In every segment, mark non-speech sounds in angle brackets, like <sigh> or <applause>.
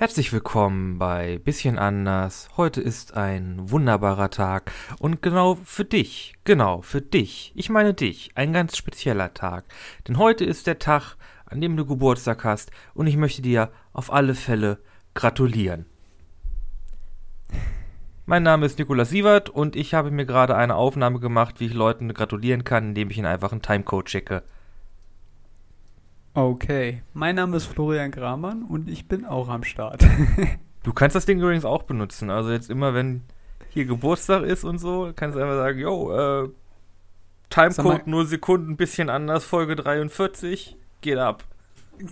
Herzlich willkommen bei Bisschen anders. Heute ist ein wunderbarer Tag und genau für dich, genau für dich, ich meine dich, ein ganz spezieller Tag. Denn heute ist der Tag, an dem du Geburtstag hast und ich möchte dir auf alle Fälle gratulieren. Mein Name ist Nikolaus Sievert und ich habe mir gerade eine Aufnahme gemacht, wie ich Leuten gratulieren kann, indem ich ihnen einfach einen Timecode checke. Okay, mein Name ist Florian Gramann und ich bin auch am Start. <laughs> du kannst das Ding übrigens auch benutzen. Also jetzt immer, wenn hier Geburtstag ist und so, kannst du einfach sagen, yo, äh, Timecode 0 Sekunden, bisschen anders, Folge 43, geht ab.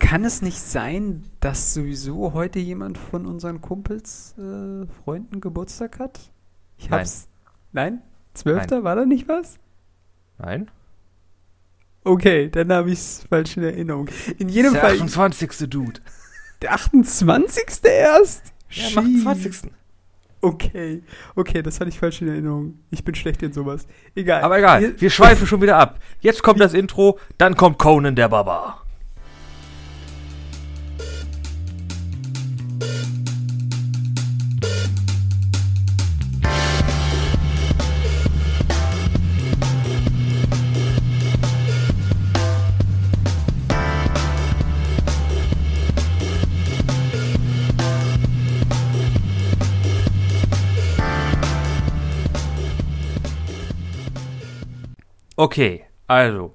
Kann es nicht sein, dass sowieso heute jemand von unseren Kumpels, äh, Freunden Geburtstag hat? Ich hab's. Nein? Zwölfter? War da nicht was? Nein. Okay, dann habe ich es falsch in Erinnerung. In jedem der Fall. Der 28. Dude. Der 28. erst? Ja, am 28. Okay, okay, das hatte ich falsch in Erinnerung. Ich bin schlecht in sowas. Egal. Aber egal, wir schweifen schon wieder ab. Jetzt kommt das Intro, dann kommt Conan der Barbar. Okay, also.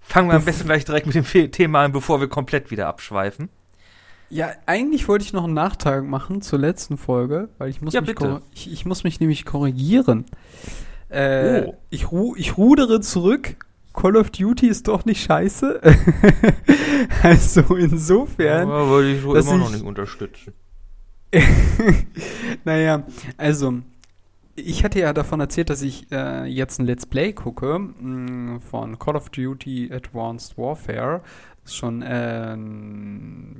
Fangen wir am besten gleich direkt mit dem Thema an, bevor wir komplett wieder abschweifen. Ja, eigentlich wollte ich noch einen Nachtrag machen zur letzten Folge, weil ich muss, ja, mich. Ich, ich, muss mich nämlich korrigieren. Äh, oh. ich, ru ich rudere zurück. Call of Duty ist doch nicht scheiße. <laughs> also insofern. Ja, würde ich so immer ich, noch nicht unterstützen. <laughs> naja, also ich hatte ja davon erzählt, dass ich äh, jetzt ein Let's Play gucke mh, mm, von Call of Duty Advanced Warfare. Ist schon, äh,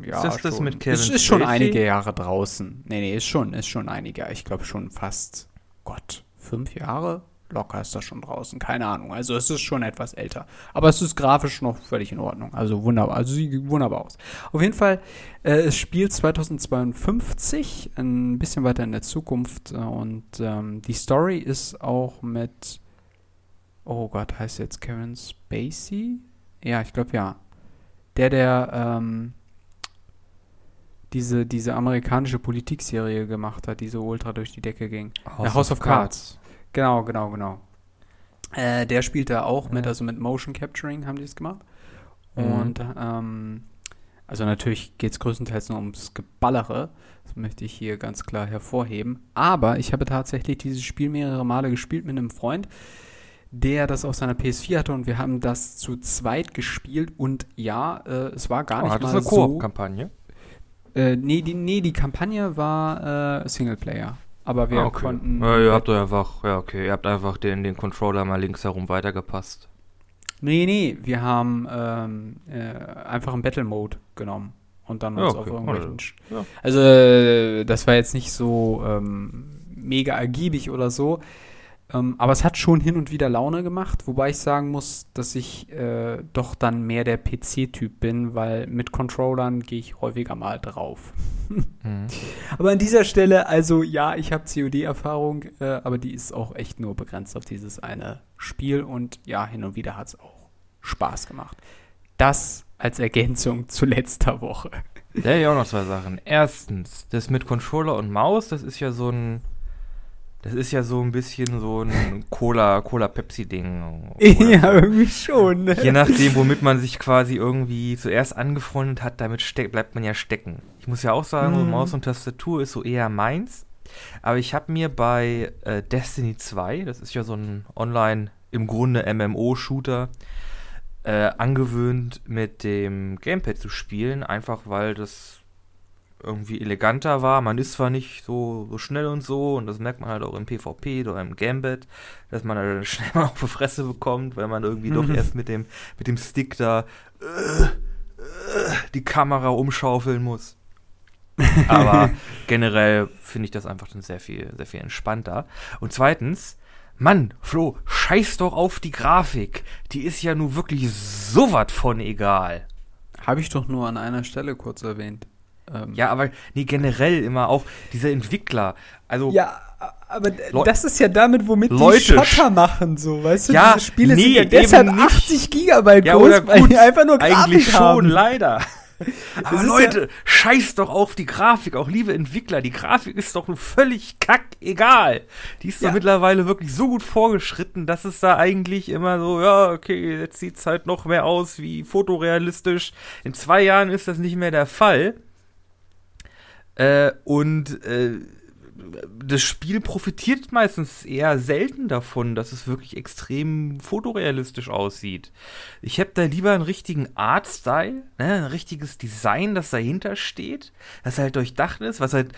ja. Ist das, das mit Kevin Ist, ist schon einige Jahre draußen. Nee, nee, ist schon, ist schon einige. Ich glaube schon fast, Gott, fünf Jahre? Locker ist das schon draußen, keine Ahnung. Also es ist schon etwas älter. Aber es ist grafisch noch völlig in Ordnung. Also wunderbar. Also sieht wunderbar aus. Auf jeden Fall, äh, es spielt 2052, ein bisschen weiter in der Zukunft. Und ähm, die Story ist auch mit. Oh Gott, heißt jetzt Kevin Spacey? Ja, ich glaube ja. Der, der ähm, diese, diese amerikanische Politikserie gemacht hat, die so ultra durch die Decke ging. House, House of, of Cards. Cards. Genau, genau, genau. Äh, der spielt da auch mit, also mit Motion Capturing haben die es gemacht. Mhm. Und ähm, also natürlich geht es größtenteils nur ums Geballere. Das möchte ich hier ganz klar hervorheben. Aber ich habe tatsächlich dieses Spiel mehrere Male gespielt mit einem Freund, der das auf seiner PS4 hatte und wir haben das zu zweit gespielt und ja, äh, es war gar oh, nicht hat mal eine Koop-Kampagne? Äh, nee, die, nee, die Kampagne war äh, Singleplayer. Aber wir ah, okay. konnten. Ja, ihr habt einfach, ja, okay, ihr habt einfach den, den Controller mal links herum weitergepasst. Nee, nee, wir haben ähm, äh, einfach einen Battle Mode genommen und dann uns ja, okay. auf irgendwelchen. Ja. Also, äh, das war jetzt nicht so ähm, mega ergiebig oder so. Ähm, aber es hat schon hin und wieder Laune gemacht, wobei ich sagen muss, dass ich äh, doch dann mehr der PC-Typ bin, weil mit Controllern gehe ich häufiger mal drauf. <laughs> mhm. Aber an dieser Stelle, also ja, ich habe COD-Erfahrung, äh, aber die ist auch echt nur begrenzt auf dieses eine Spiel und ja, hin und wieder hat es auch Spaß gemacht. Das als Ergänzung zu letzter Woche. Da ja auch noch zwei Sachen. Erstens, das mit Controller und Maus, das ist ja so ein das ist ja so ein bisschen so ein Cola, Cola-Pepsi-Ding. <laughs> Ja, irgendwie schon. Ne? Je nachdem, womit man sich quasi irgendwie zuerst angefreundet hat, damit bleibt man ja stecken. Ich muss ja auch sagen, mm. so Maus und Tastatur ist so eher meins. Aber ich habe mir bei äh, Destiny 2, das ist ja so ein Online, im Grunde MMO-Shooter, äh, angewöhnt, mit dem Gamepad zu spielen, einfach weil das irgendwie eleganter war. Man ist zwar nicht so, so schnell und so, und das merkt man halt auch im PvP oder im Gambit, dass man halt <laughs> schnell mal auf die Fresse bekommt, weil man irgendwie mhm. doch erst mit dem, mit dem Stick da äh, äh, die Kamera umschaufeln muss. <laughs> Aber generell finde ich das einfach dann sehr viel, sehr viel entspannter. Und zweitens, Mann, Flo, scheiß doch auf die Grafik. Die ist ja nur wirklich so was von egal. Habe ich doch nur an einer Stelle kurz erwähnt. Ähm, Ja, aber nee, generell immer auch diese Entwickler. Also Ja, aber Leu- das ist ja damit, womit Leute, die Schotter machen, so, weißt du? Ja, diese Spiele nee, sind ja deshalb nicht. 80 Gigabyte Ja, groß, weil gut, die einfach nur Grafik eigentlich schon, haben. leider. <laughs> Aber Leute, scheiß doch auf die Grafik, auch liebe Entwickler. Die Grafik ist doch nur völlig kackegal. Die ist Ja. doch mittlerweile wirklich so gut vorgeschritten, dass es da eigentlich immer so, ja, okay, jetzt sieht's halt noch mehr aus wie fotorealistisch. In zwei Jahren ist das nicht mehr der Fall. Äh, und äh, das Spiel profitiert meistens eher selten davon, dass es wirklich extrem fotorealistisch aussieht. Ich hätte da lieber einen richtigen Artstyle, ne, ein richtiges Design, das dahinter steht, das halt durchdacht ist, was halt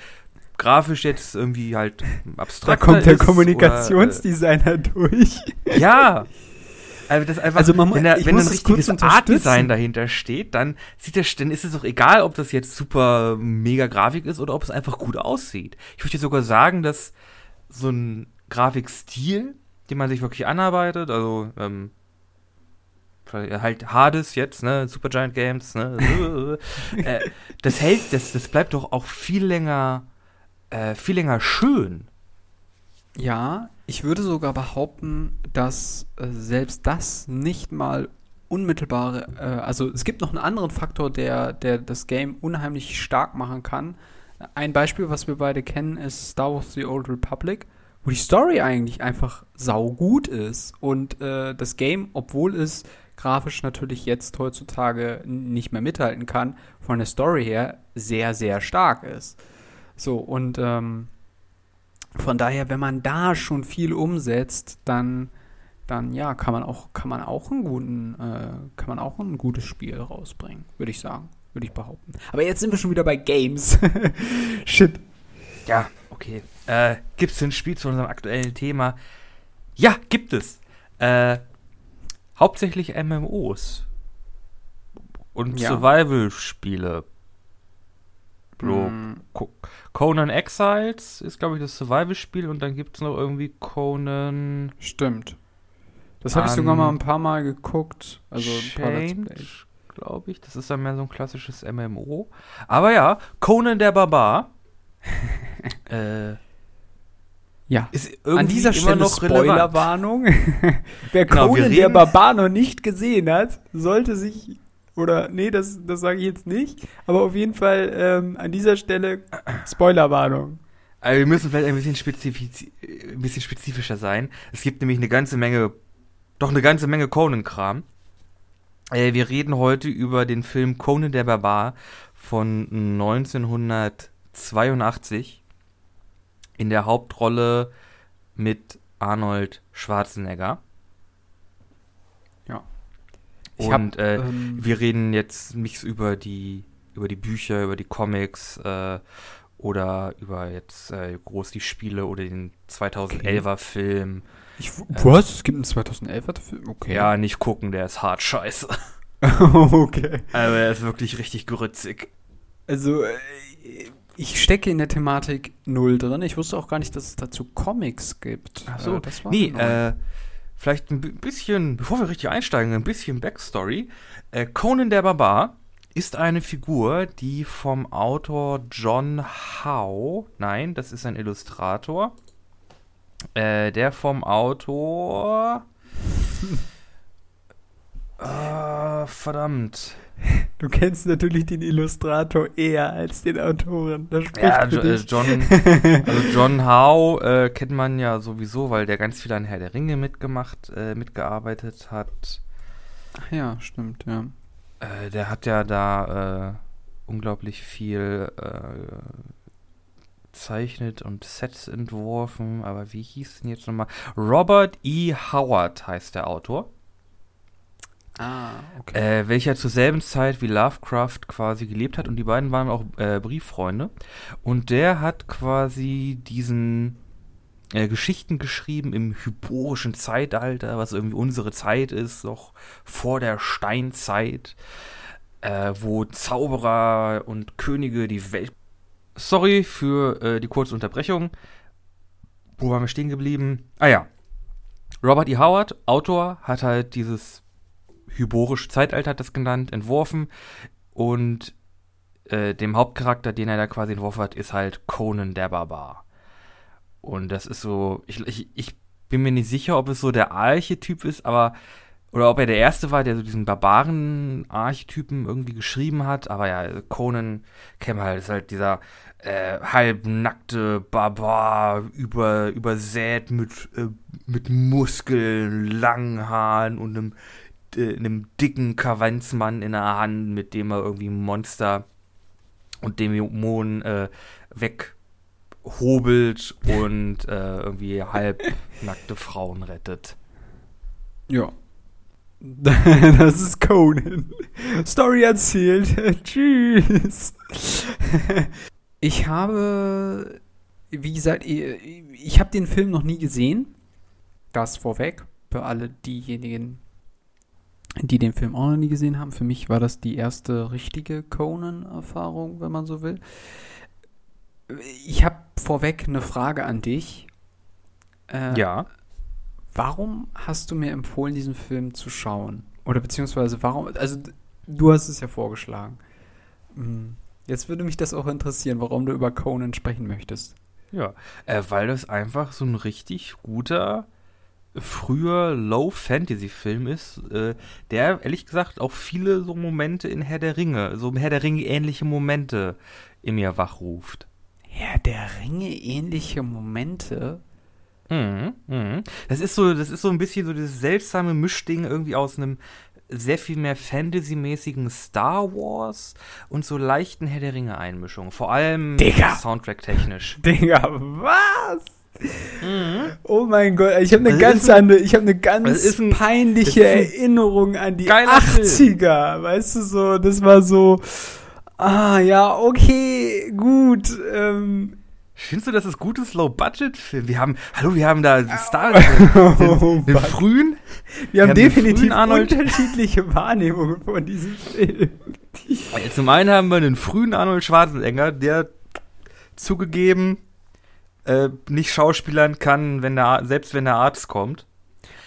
grafisch jetzt irgendwie halt Da abstrakt kommt der ist. Kommunikationsdesigner durch. Oder, äh, ja. <laughs> Also, das einfach, Also man wenn, da, wenn ein richtiges. Art-Design dahinter steht, dann sieht das, dann ist es doch egal, ob das jetzt super mega Grafik ist oder ob es einfach gut aussieht. Ich würde sogar sagen, dass so ein Grafikstil, den man sich wirklich anarbeitet, also ähm, halt Hades jetzt, ne, Supergiant Games, ne, <laughs> äh, das hält, das, das bleibt doch auch viel länger, äh, viel länger schön. Ja, ich würde sogar behaupten, dass äh, selbst das nicht mal unmittelbare, äh, also es gibt noch einen anderen Faktor, der, der das Game unheimlich stark machen kann. Ein Beispiel, was wir beide kennen, ist Star Wars The Old Republic, wo die Story eigentlich einfach saugut ist und äh, das Game, obwohl es grafisch natürlich jetzt heutzutage nicht mehr mithalten kann, von der Story her sehr, sehr stark ist. So, und ähm, von daher, wenn man da schon viel umsetzt, dann, dann ja, kann man auch, kann man auch einen guten, äh, kann man auch ein gutes Spiel rausbringen, würde ich sagen, würde ich behaupten. Aber jetzt sind wir schon wieder bei Games. <laughs> Shit. Ja, okay. Äh, gibt es ein Spiel zu unserem aktuellen Thema? Ja, gibt es. Äh, hauptsächlich MMOs. Und Ja. Survival-Spiele. So, Mm, Co Conan Exiles ist, glaube ich, das Survival-Spiel und dann gibt es noch irgendwie Conan stimmt. Das habe ich sogar mal ein paar Mal geguckt. Also ein paar Let's Plays. glaube ich. Das ist dann mehr so ein klassisches MMO. Aber ja, Conan der Barbar <laughs> äh, Ja. An dieser Stelle noch. Spoilerwarnung. <laughs> Wer Genau, Conan der Barbar noch nicht gesehen hat, sollte sich oder nee, das, das sage ich jetzt nicht, aber auf jeden Fall ähm, an dieser Stelle Spoilerwarnung. Also wir müssen vielleicht ein bisschen, ein bisschen spezifischer sein. Es gibt nämlich eine ganze Menge, doch eine ganze Menge Conan-Kram. Äh, wir reden heute über den Film Conan der Barbar von 1982 in der Hauptrolle mit Arnold Schwarzenegger. Ich hab, Und äh, ähm, wir reden jetzt nicht so über die, über die Bücher, über die Comics äh, oder über jetzt äh, groß die Spiele oder den 2011er Film. Ich, was? Es gibt einen 2011er Film? Okay. Ja, nicht gucken, der ist hart scheiße. <laughs> <laughs> okay. Also er ist wirklich richtig grützig. Also, äh, ich stecke in der Thematik null drin. Ich wusste auch gar nicht, dass es dazu Comics gibt. Ach so. Äh, das war Nee, äh, vielleicht ein bi- bisschen, bevor wir richtig einsteigen, ein bisschen Backstory. Äh, Conan der Barbar ist eine Figur, die vom Autor John Howe, nein, das ist ein Illustrator, äh, der vom Autor, <laughs> äh, verdammt, Du kennst natürlich den Illustrator eher als den Autoren. Das spricht ja, für Jo- äh, dich. John, <laughs> also John Howe äh, kennt man ja sowieso, weil der ganz viel an Herr der Ringe mitgemacht, äh, mitgearbeitet hat. Ach ja, stimmt, ja. Äh, der hat ja da äh, unglaublich viel äh, zeichnet und Sets entworfen, aber wie hieß denn jetzt nochmal? Robert E. Howard heißt der Autor, Ah, okay. äh, welcher zur selben Zeit wie Lovecraft quasi gelebt hat und die beiden waren auch äh, Brieffreunde und der hat quasi diesen äh, Geschichten geschrieben im hyporischen Zeitalter, was irgendwie unsere Zeit ist, noch vor der Steinzeit, äh, wo Zauberer und Könige die Welt. Sorry für äh, die kurze Unterbrechung. Wo waren wir stehen geblieben? Ah ja. Robert E. Howard, Autor, hat halt dieses hyborische Zeitalter, hat das genannt, entworfen und äh, dem Hauptcharakter, den er da quasi entworfen hat, ist halt Conan der Barbar. Und das ist so, ich, ich, ich bin mir nicht sicher, ob es so der Archetyp ist, aber oder ob er der Erste war, der so diesen Barbaren-Archetypen irgendwie geschrieben hat. Aber ja, Conan kennen halt, ist halt dieser äh, halbnackte Barbar, über, übersät mit, äh, mit Muskeln, langen Haaren und einem, äh, einem dicken Kavanzmann in der Hand, mit dem er irgendwie Monster und Dämonen äh, weghobelt und äh, irgendwie halbnackte Frauen rettet. Ja, <laughs> das ist Conan. Story erzählt. <laughs> Tschüss. <laughs> Ich habe, wie gesagt, ich habe den Film noch nie gesehen. Das vorweg. Für alle diejenigen, die den Film auch noch nie gesehen haben. Für mich war das die erste richtige Conan-Erfahrung, wenn man so will. Ich habe vorweg eine Frage an dich. Äh, ja. Warum hast du mir empfohlen, diesen Film zu schauen? Oder beziehungsweise warum, also du hast es ja vorgeschlagen. Hm. Jetzt würde mich das auch interessieren, warum du über Conan sprechen möchtest. Ja, äh, weil das einfach so ein richtig guter, früher Low-Fantasy-Film ist, äh, der ehrlich gesagt auch viele so Momente in Herr der Ringe, so Herr der Ringe ähnliche Momente in mir wachruft. Herr der Ringe ähnliche Momente? Mhm, mhm. Das ist so, das ist so ein bisschen so dieses seltsame Mischding irgendwie aus einem sehr viel mehr Fantasy-mäßigen Star Wars und so leichten Herr der Ringe Einmischungen. Vor allem Soundtrack-technisch. Digga, was? Mhm. <laughs> Oh mein Gott, ich habe eine das ganz andere, ich habe eine ganz ein, peinliche Erinnerung an die 80er, Film. weißt du so, das war so, ah ja, okay, gut, ähm, Findest du, das ist gutes Low-Budget-Film? Wir haben, hallo, wir haben da Star, den, <laughs> oh, den frühen. Wir, wir haben, haben definitiv unterschiedliche Wahrnehmungen von diesem Film. Zum einen haben wir einen frühen Arnold Schwarzenegger, der zugegeben äh, nicht schauspielern kann, wenn der, selbst wenn der Arzt kommt.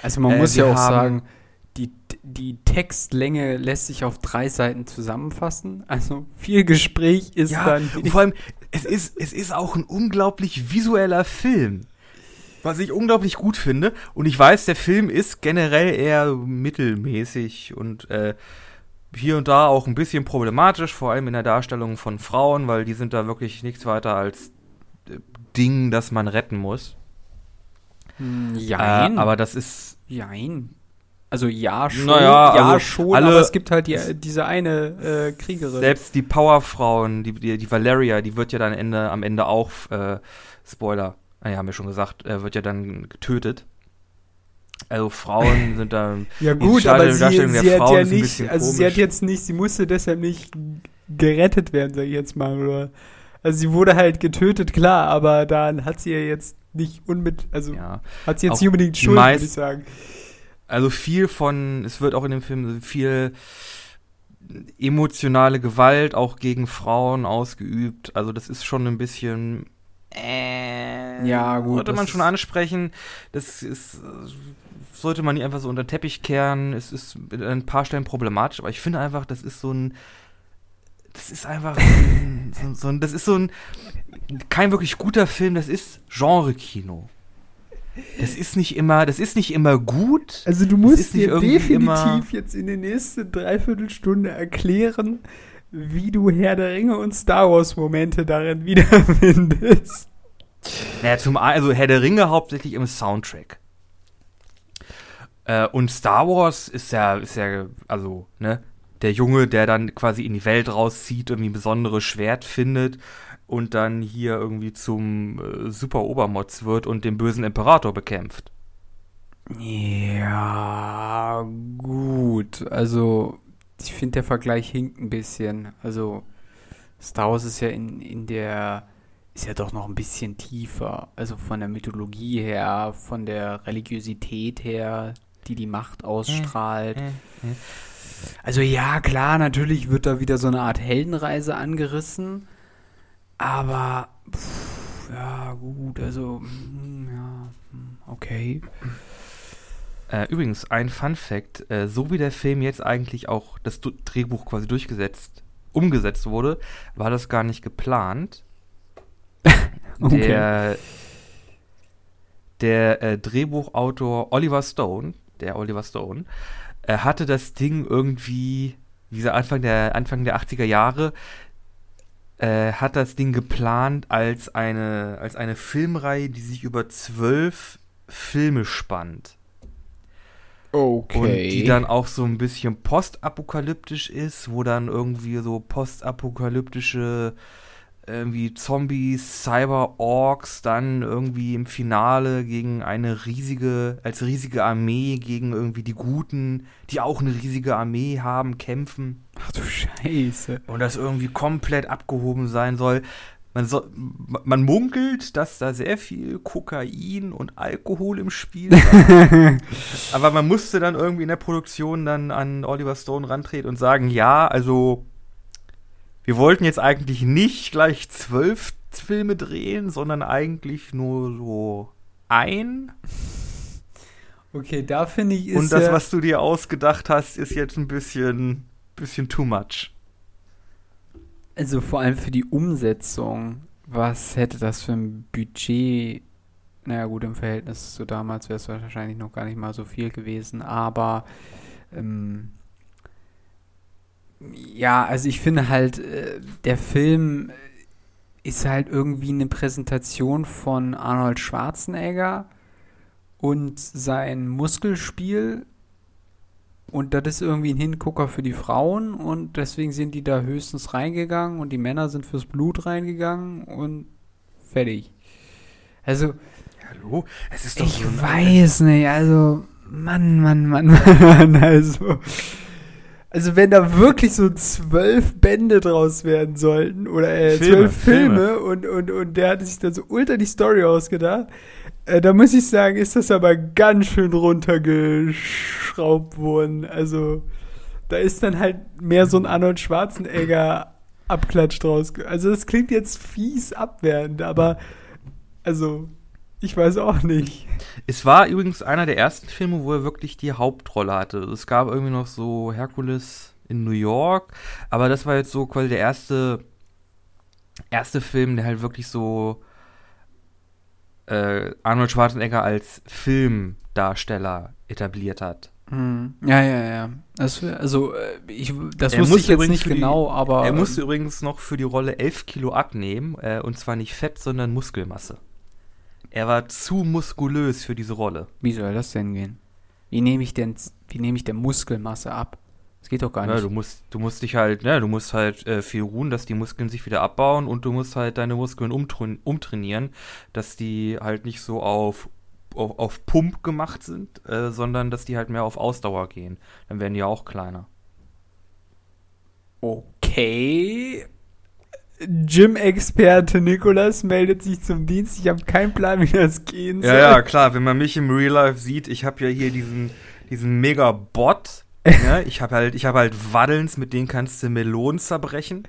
Also man äh, muss ja auch sagen, die, die Textlänge lässt sich auf drei Seiten zusammenfassen. Also viel Gespräch ist ja, dann. Und vor allem, es ist, es ist auch ein unglaublich visueller Film. Was ich unglaublich gut finde. Und ich weiß, der Film ist generell eher mittelmäßig und äh, hier und da auch ein bisschen problematisch, vor allem in der Darstellung von Frauen, weil die sind da wirklich nichts weiter als Ding, das man retten muss. Hm, jein. Äh, aber das ist. Jein. Also ja, schon, naja, ja, also schon alle, aber es gibt halt die, diese eine äh, Kriegerin. Selbst die Powerfrauen, die, die, die Valeria, die wird ja dann Ende, am Ende auch, äh, Spoiler, naja, haben wir schon gesagt, äh, wird ja dann getötet. Also Frauen <laughs> sind da. ja gut, aber sie, sie hat ja nicht, also komisch. sie hat jetzt nicht, sie musste deshalb nicht gerettet werden, sag ich jetzt mal, oder? Also sie wurde halt getötet, klar, aber dann hat sie ja jetzt nicht unbedingt, also ja. hat sie jetzt nicht unbedingt Schuld, würde ich sagen. Also viel von, es wird auch in dem Film viel emotionale Gewalt auch gegen Frauen ausgeübt. Also das ist schon ein bisschen äh, ja, gut. Sollte man schon ansprechen. Das ist, sollte man nicht einfach so unter den Teppich kehren. Es ist an ein paar Stellen problematisch, aber ich finde einfach, das ist so ein, das ist einfach so, so ein, das ist so ein, kein wirklich guter Film, das ist Genre-Kino. Das ist nicht immer, das ist nicht immer gut. Also du musst dir definitiv jetzt in der nächsten Dreiviertelstunde erklären, wie du Herr der Ringe und Star Wars Momente darin wiederfindest. Naja, zum also Herr der Ringe hauptsächlich im Soundtrack. Äh, und Star Wars ist ja, ist ja, also, ne, der Junge, der dann quasi in die Welt rauszieht, irgendwie ein besonderes Schwert findet und dann hier irgendwie zum äh, Super Obermods wird und den bösen Imperator bekämpft. Ja, gut. Also, ich finde, der Vergleich hinkt ein bisschen. Also, Star Wars ist ja in, in der. ist ja doch noch ein bisschen tiefer. Also von der Mythologie her, von der Religiosität her, die die Macht ausstrahlt. Äh, äh, äh. Also, ja, klar, natürlich wird da wieder so eine Art Heldenreise angerissen. Aber, pff, ja, gut, also, hm, ja, hm, okay. Äh, übrigens, ein Fun Fact: äh, So wie der Film jetzt eigentlich auch das Drehbuch quasi durchgesetzt umgesetzt wurde, war das gar nicht geplant. <laughs> Okay. Der, der äh, Drehbuchautor Oliver Stone, der Oliver Stone, hatte das Ding irgendwie, wie gesagt, Anfang der, Anfang der 80er Jahre, äh, hat das Ding geplant als eine, als eine Filmreihe, die sich über zwölf Filme spannt. Okay. Und die dann auch so ein bisschen postapokalyptisch ist, wo dann irgendwie so postapokalyptische irgendwie Zombies, Cyber-Orks dann irgendwie im Finale gegen eine riesige, als riesige Armee gegen irgendwie die Guten, die auch eine riesige Armee haben, kämpfen. Ach du Scheiße. Und das irgendwie komplett abgehoben sein soll. Man, so, man munkelt, dass da sehr viel Kokain und Alkohol im Spiel war. <laughs> Aber man musste dann irgendwie in der Produktion dann an Oliver Stone rantreten und sagen, ja, also wir wollten jetzt eigentlich nicht gleich zwölf Filme drehen, sondern eigentlich nur so ein. Okay, da finde ich ist Und das, ja, was du dir ausgedacht hast, ist jetzt ein bisschen, bisschen too much. also vor allem für die Umsetzung, was hätte das für ein Budget? Naja gut, im Verhältnis zu damals wäre es wahrscheinlich noch gar nicht mal so viel gewesen, aber ähm, ja, also ich finde halt, äh, der Film ist halt irgendwie eine Präsentation von Arnold Schwarzenegger und sein Muskelspiel. Und das ist irgendwie ein Hingucker für die Frauen und deswegen sind die da höchstens reingegangen und die Männer sind fürs Blut reingegangen und fertig. Also, Hallo? Es ist ich so weiß nicht, also, Mann, Mann, Mann, <laughs> Mann, also. Also wenn da wirklich so zwölf Bände draus werden sollten oder äh, Filme, zwölf Filme, Filme. Und, und, und der hat sich da so ultra die Story ausgedacht, äh, da muss ich sagen, ist das aber ganz schön runtergeschraubt worden. Also da ist dann halt mehr so ein Arnold Schwarzenegger Abklatsch draus. Also das klingt jetzt fies abwertend, aber also ich weiß auch nicht. Es war übrigens einer der ersten Filme, wo er wirklich die Hauptrolle hatte. Es gab irgendwie noch so Herkules in New York, aber das war jetzt so quasi der erste, erste Film, der halt wirklich so äh, Arnold Schwarzenegger als Filmdarsteller etabliert hat. Hm. Ja, ja, ja. Das, also, äh, ich, das Er wusste ich jetzt nicht die- genau, aber. er musste übrigens noch für die Rolle 11 Kilo abnehmen, äh, und zwar nicht Fett, sondern Muskelmasse. Er war zu muskulös für diese Rolle. Wie soll das denn gehen? Wie nehme ich denn, wie nehme ich denn Muskelmasse ab? Das geht doch gar Ja, nicht. du musst, du musst dich halt, ja, du musst halt äh, viel ruhen, dass die Muskeln sich wieder abbauen und du musst halt deine Muskeln umtrin umtrainieren, dass die halt nicht so auf, auf, auf Pump gemacht sind, äh, sondern dass die halt mehr auf Ausdauer gehen. Dann werden die auch kleiner. Okay. Gym-Experte Nikolas meldet sich zum Dienst. Ich habe keinen Plan, wie das gehen soll. Ja, ja, klar, wenn man mich im Real Life sieht, ich habe ja hier diesen, diesen Mega-Bot. ja, <laughs> ich habe halt, ich habe halt Waddels, mit denen kannst du Melonen zerbrechen.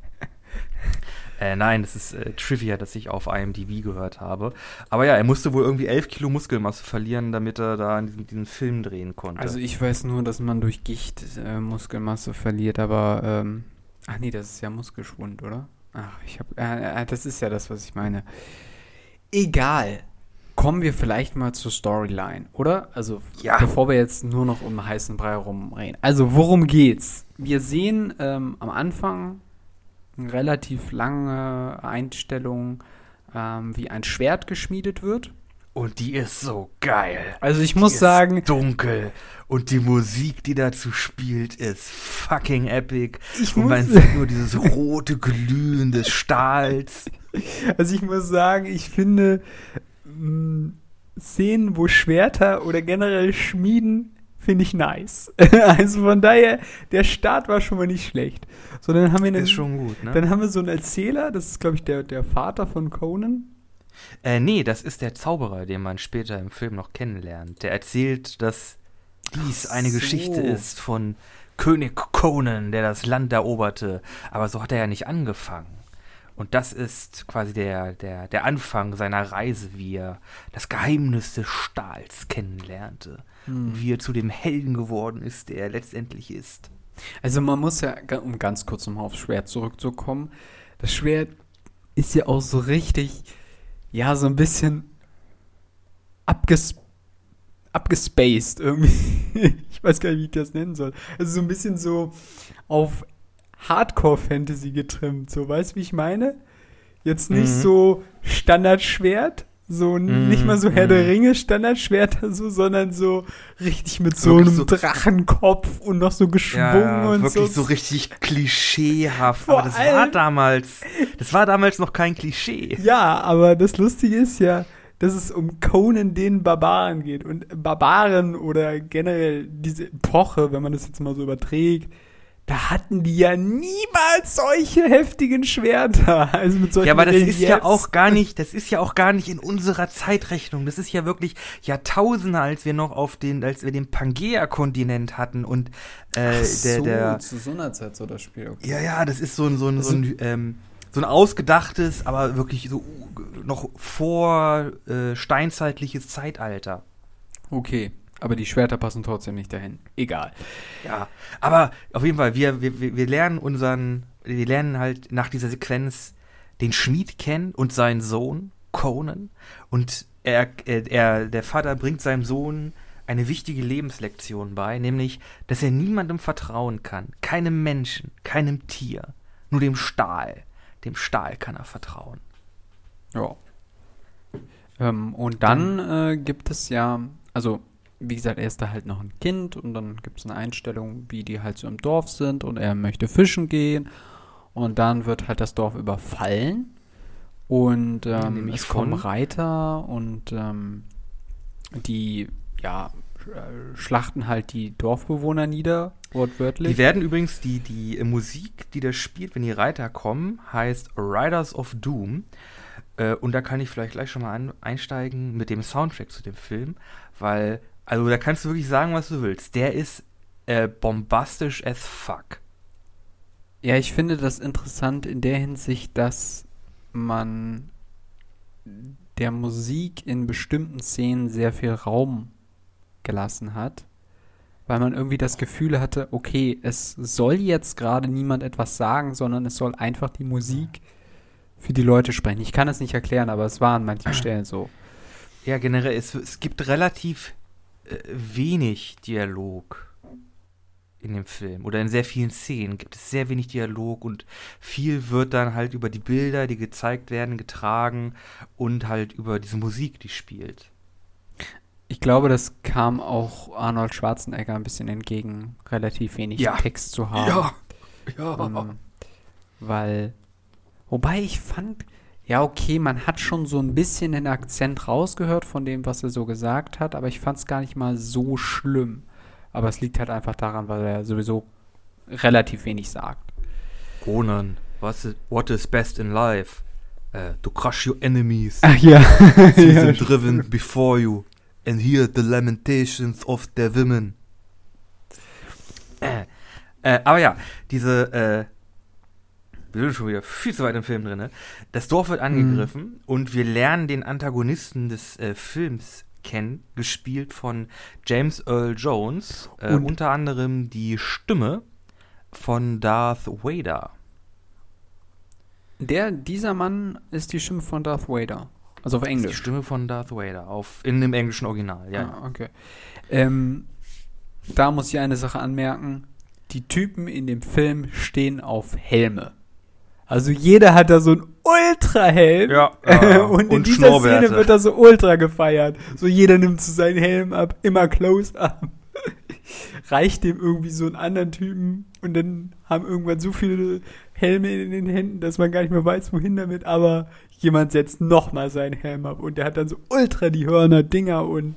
Äh, nein, das ist äh, Trivia, das ich auf IMDb gehört habe. Aber ja, er musste wohl irgendwie 11 Kilo Muskelmasse verlieren, damit er da diesen, diesen Film drehen konnte. Also ich weiß nur, dass man durch Gicht äh, Muskelmasse verliert, aber ähm, ach nee, das ist ja Muskelschwund, oder? Ach, ich habe äh, äh, das ist ja das, was ich meine. Egal. Kommen wir vielleicht mal zur Storyline, oder? Also Ja. bevor wir jetzt nur noch um heißen Brei rumreden. Also worum geht's? Wir sehen ähm, am Anfang eine relativ lange Einstellung, ähm, wie ein Schwert geschmiedet wird. Und die ist so geil. Also ich Die muss ist sagen, dunkel und die Musik, die dazu spielt, ist fucking epic. ich Und man sieht <laughs> nur dieses rote Glühen des Stahls. Also ich muss sagen, ich finde mh, Szenen, wo Schwerter oder generell Schmieden, finde ich nice. <laughs> also von daher, der Start war schon mal nicht schlecht. So, dann haben wir, einen, Ist schon gut, ne? dann haben wir so einen Erzähler, das ist glaube ich der, der Vater von Conan. Äh, nee, das ist der Zauberer, den man später im Film noch kennenlernt. Der erzählt, dass dies eine so. Geschichte ist von König Conan, der das Land eroberte. Aber so hat er ja nicht angefangen. Und das ist quasi der, der, der Anfang seiner Reise, wie er das Geheimnis des Stahls kennenlernte. Und wie er zu dem Helden geworden ist, der er letztendlich ist. Also man muss ja, um ganz kurz nochmal aufs Schwert zurückzukommen, das Schwert ist ja auch so richtig, ja, so ein bisschen abges abgespaced irgendwie. <laughs> ich weiß gar nicht, wie ich das nennen soll. Also so ein bisschen so auf Hardcore-Fantasy getrimmt. So, weißt du, wie ich meine? Jetzt nicht mhm. so Standardschwert, so mm, nicht mal so Herr mm. der Ringe Standardschwerter so, sondern so richtig mit so wirklich einem so Drachenkopf und noch so geschwungen ja, und wirklich so. so richtig klischeehaft. Vor aber das war damals, das war damals noch kein Klischee. Ja, aber das Lustige ist ja, dass es um Conan den Barbaren geht und Barbaren oder generell diese Epoche, wenn man das jetzt mal so überträgt, da hatten die ja niemals solche heftigen Schwerter. <laughs> Also mit solchen ja, aber das Reliefs. ist ja auch gar nicht, <laughs> das ist ja auch gar nicht in unserer Zeitrechnung. Das ist ja wirklich Jahrtausende, als wir noch auf den, als wir den Pangea-Kontinent hatten und äh, Ach so, der, der. Zu so einer Zeit so das Spiel. Okay. Ja, ja, das ist so ein, so ein, so ein, ähm, so ein ausgedachtes, aber wirklich so noch vor äh, steinzeitliches Zeitalter. Okay. Aber die Schwerter passen trotzdem nicht dahin. Egal. Ja, aber auf jeden Fall, wir, wir, wir lernen unseren, wir lernen halt nach dieser Sequenz den Schmied kennen und seinen Sohn, Conan. Und er, er, der Vater bringt seinem Sohn eine wichtige Lebenslektion bei, nämlich, dass er niemandem vertrauen kann. Keinem Menschen, keinem Tier. Nur dem Stahl. Dem Stahl kann er vertrauen. Ja. Ähm, und dann äh, gibt es ja, also wie gesagt, er ist da halt noch ein Kind und dann gibt es eine Einstellung, wie die halt so im Dorf sind und er möchte fischen gehen und dann wird halt das Dorf überfallen und ähm, es kommen Reiter und ähm, die, ja, schlachten halt die Dorfbewohner nieder, wortwörtlich. Die werden übrigens, die, die Musik, die da spielt, wenn die Reiter kommen, heißt Riders of Doom. Äh, und da kann ich vielleicht gleich schon mal an, einsteigen mit dem Soundtrack zu dem Film, weil also da kannst du wirklich sagen, was du willst. Der ist äh, bombastisch as fuck. Ja, ich finde das interessant in der Hinsicht, dass man der Musik in bestimmten Szenen sehr viel Raum gelassen hat, weil man irgendwie das Gefühl hatte, okay, es soll jetzt gerade niemand etwas sagen, sondern es soll einfach die Musik für die Leute sprechen. Ich kann es nicht erklären, aber es war an manchen Stellen so. Ja, generell, es, es gibt relativ wenig Dialog in dem Film oder in sehr vielen Szenen gibt es sehr wenig Dialog und viel wird dann halt über die Bilder, die gezeigt werden, getragen und halt über diese Musik, die spielt. Ich glaube, das kam auch Arnold Schwarzenegger ein bisschen entgegen, relativ wenig ja. Text zu haben. Ja. Ja. Ähm, weil, wobei ich fand, ja, okay, man hat schon so ein bisschen den Akzent rausgehört von dem, was er so gesagt hat, aber ich fand es gar nicht mal so schlimm. Aber es liegt halt einfach daran, weil er sowieso relativ wenig sagt. Conan, was is, what is best in life? Uh, to crush your enemies. Ach ja. <laughs> Sie <laughs> ja, sind driven before you. And hear the lamentations of their women. Äh, äh, aber ja, diese äh, wir sind schon wieder viel zu weit im Film drin. Ne? Das Dorf wird angegriffen mhm. und wir lernen den Antagonisten des äh, Films kennen, gespielt von James Earl Jones, äh, unter anderem die Stimme von Darth Vader. Der, dieser Mann ist die Stimme von Darth Vader. Also auf Englisch. die Stimme von Darth Vader, auf, in dem englischen Original, ja. Ah, okay. Ähm, da muss ich eine Sache anmerken. Die Typen in dem Film stehen auf Helme. Also jeder hat da so ein Ultra-Helm. <laughs> Ja, ja, und in und dieser Szene wird da so ultra gefeiert. So jeder nimmt so seinen Helm ab, immer close up. <laughs> Reicht dem irgendwie so einen anderen Typen und dann haben irgendwann so viele Helme in den Händen, dass man gar nicht mehr weiß, wohin damit, aber jemand setzt nochmal seinen Helm ab und der hat dann so ultra die Hörner, Dinger und, und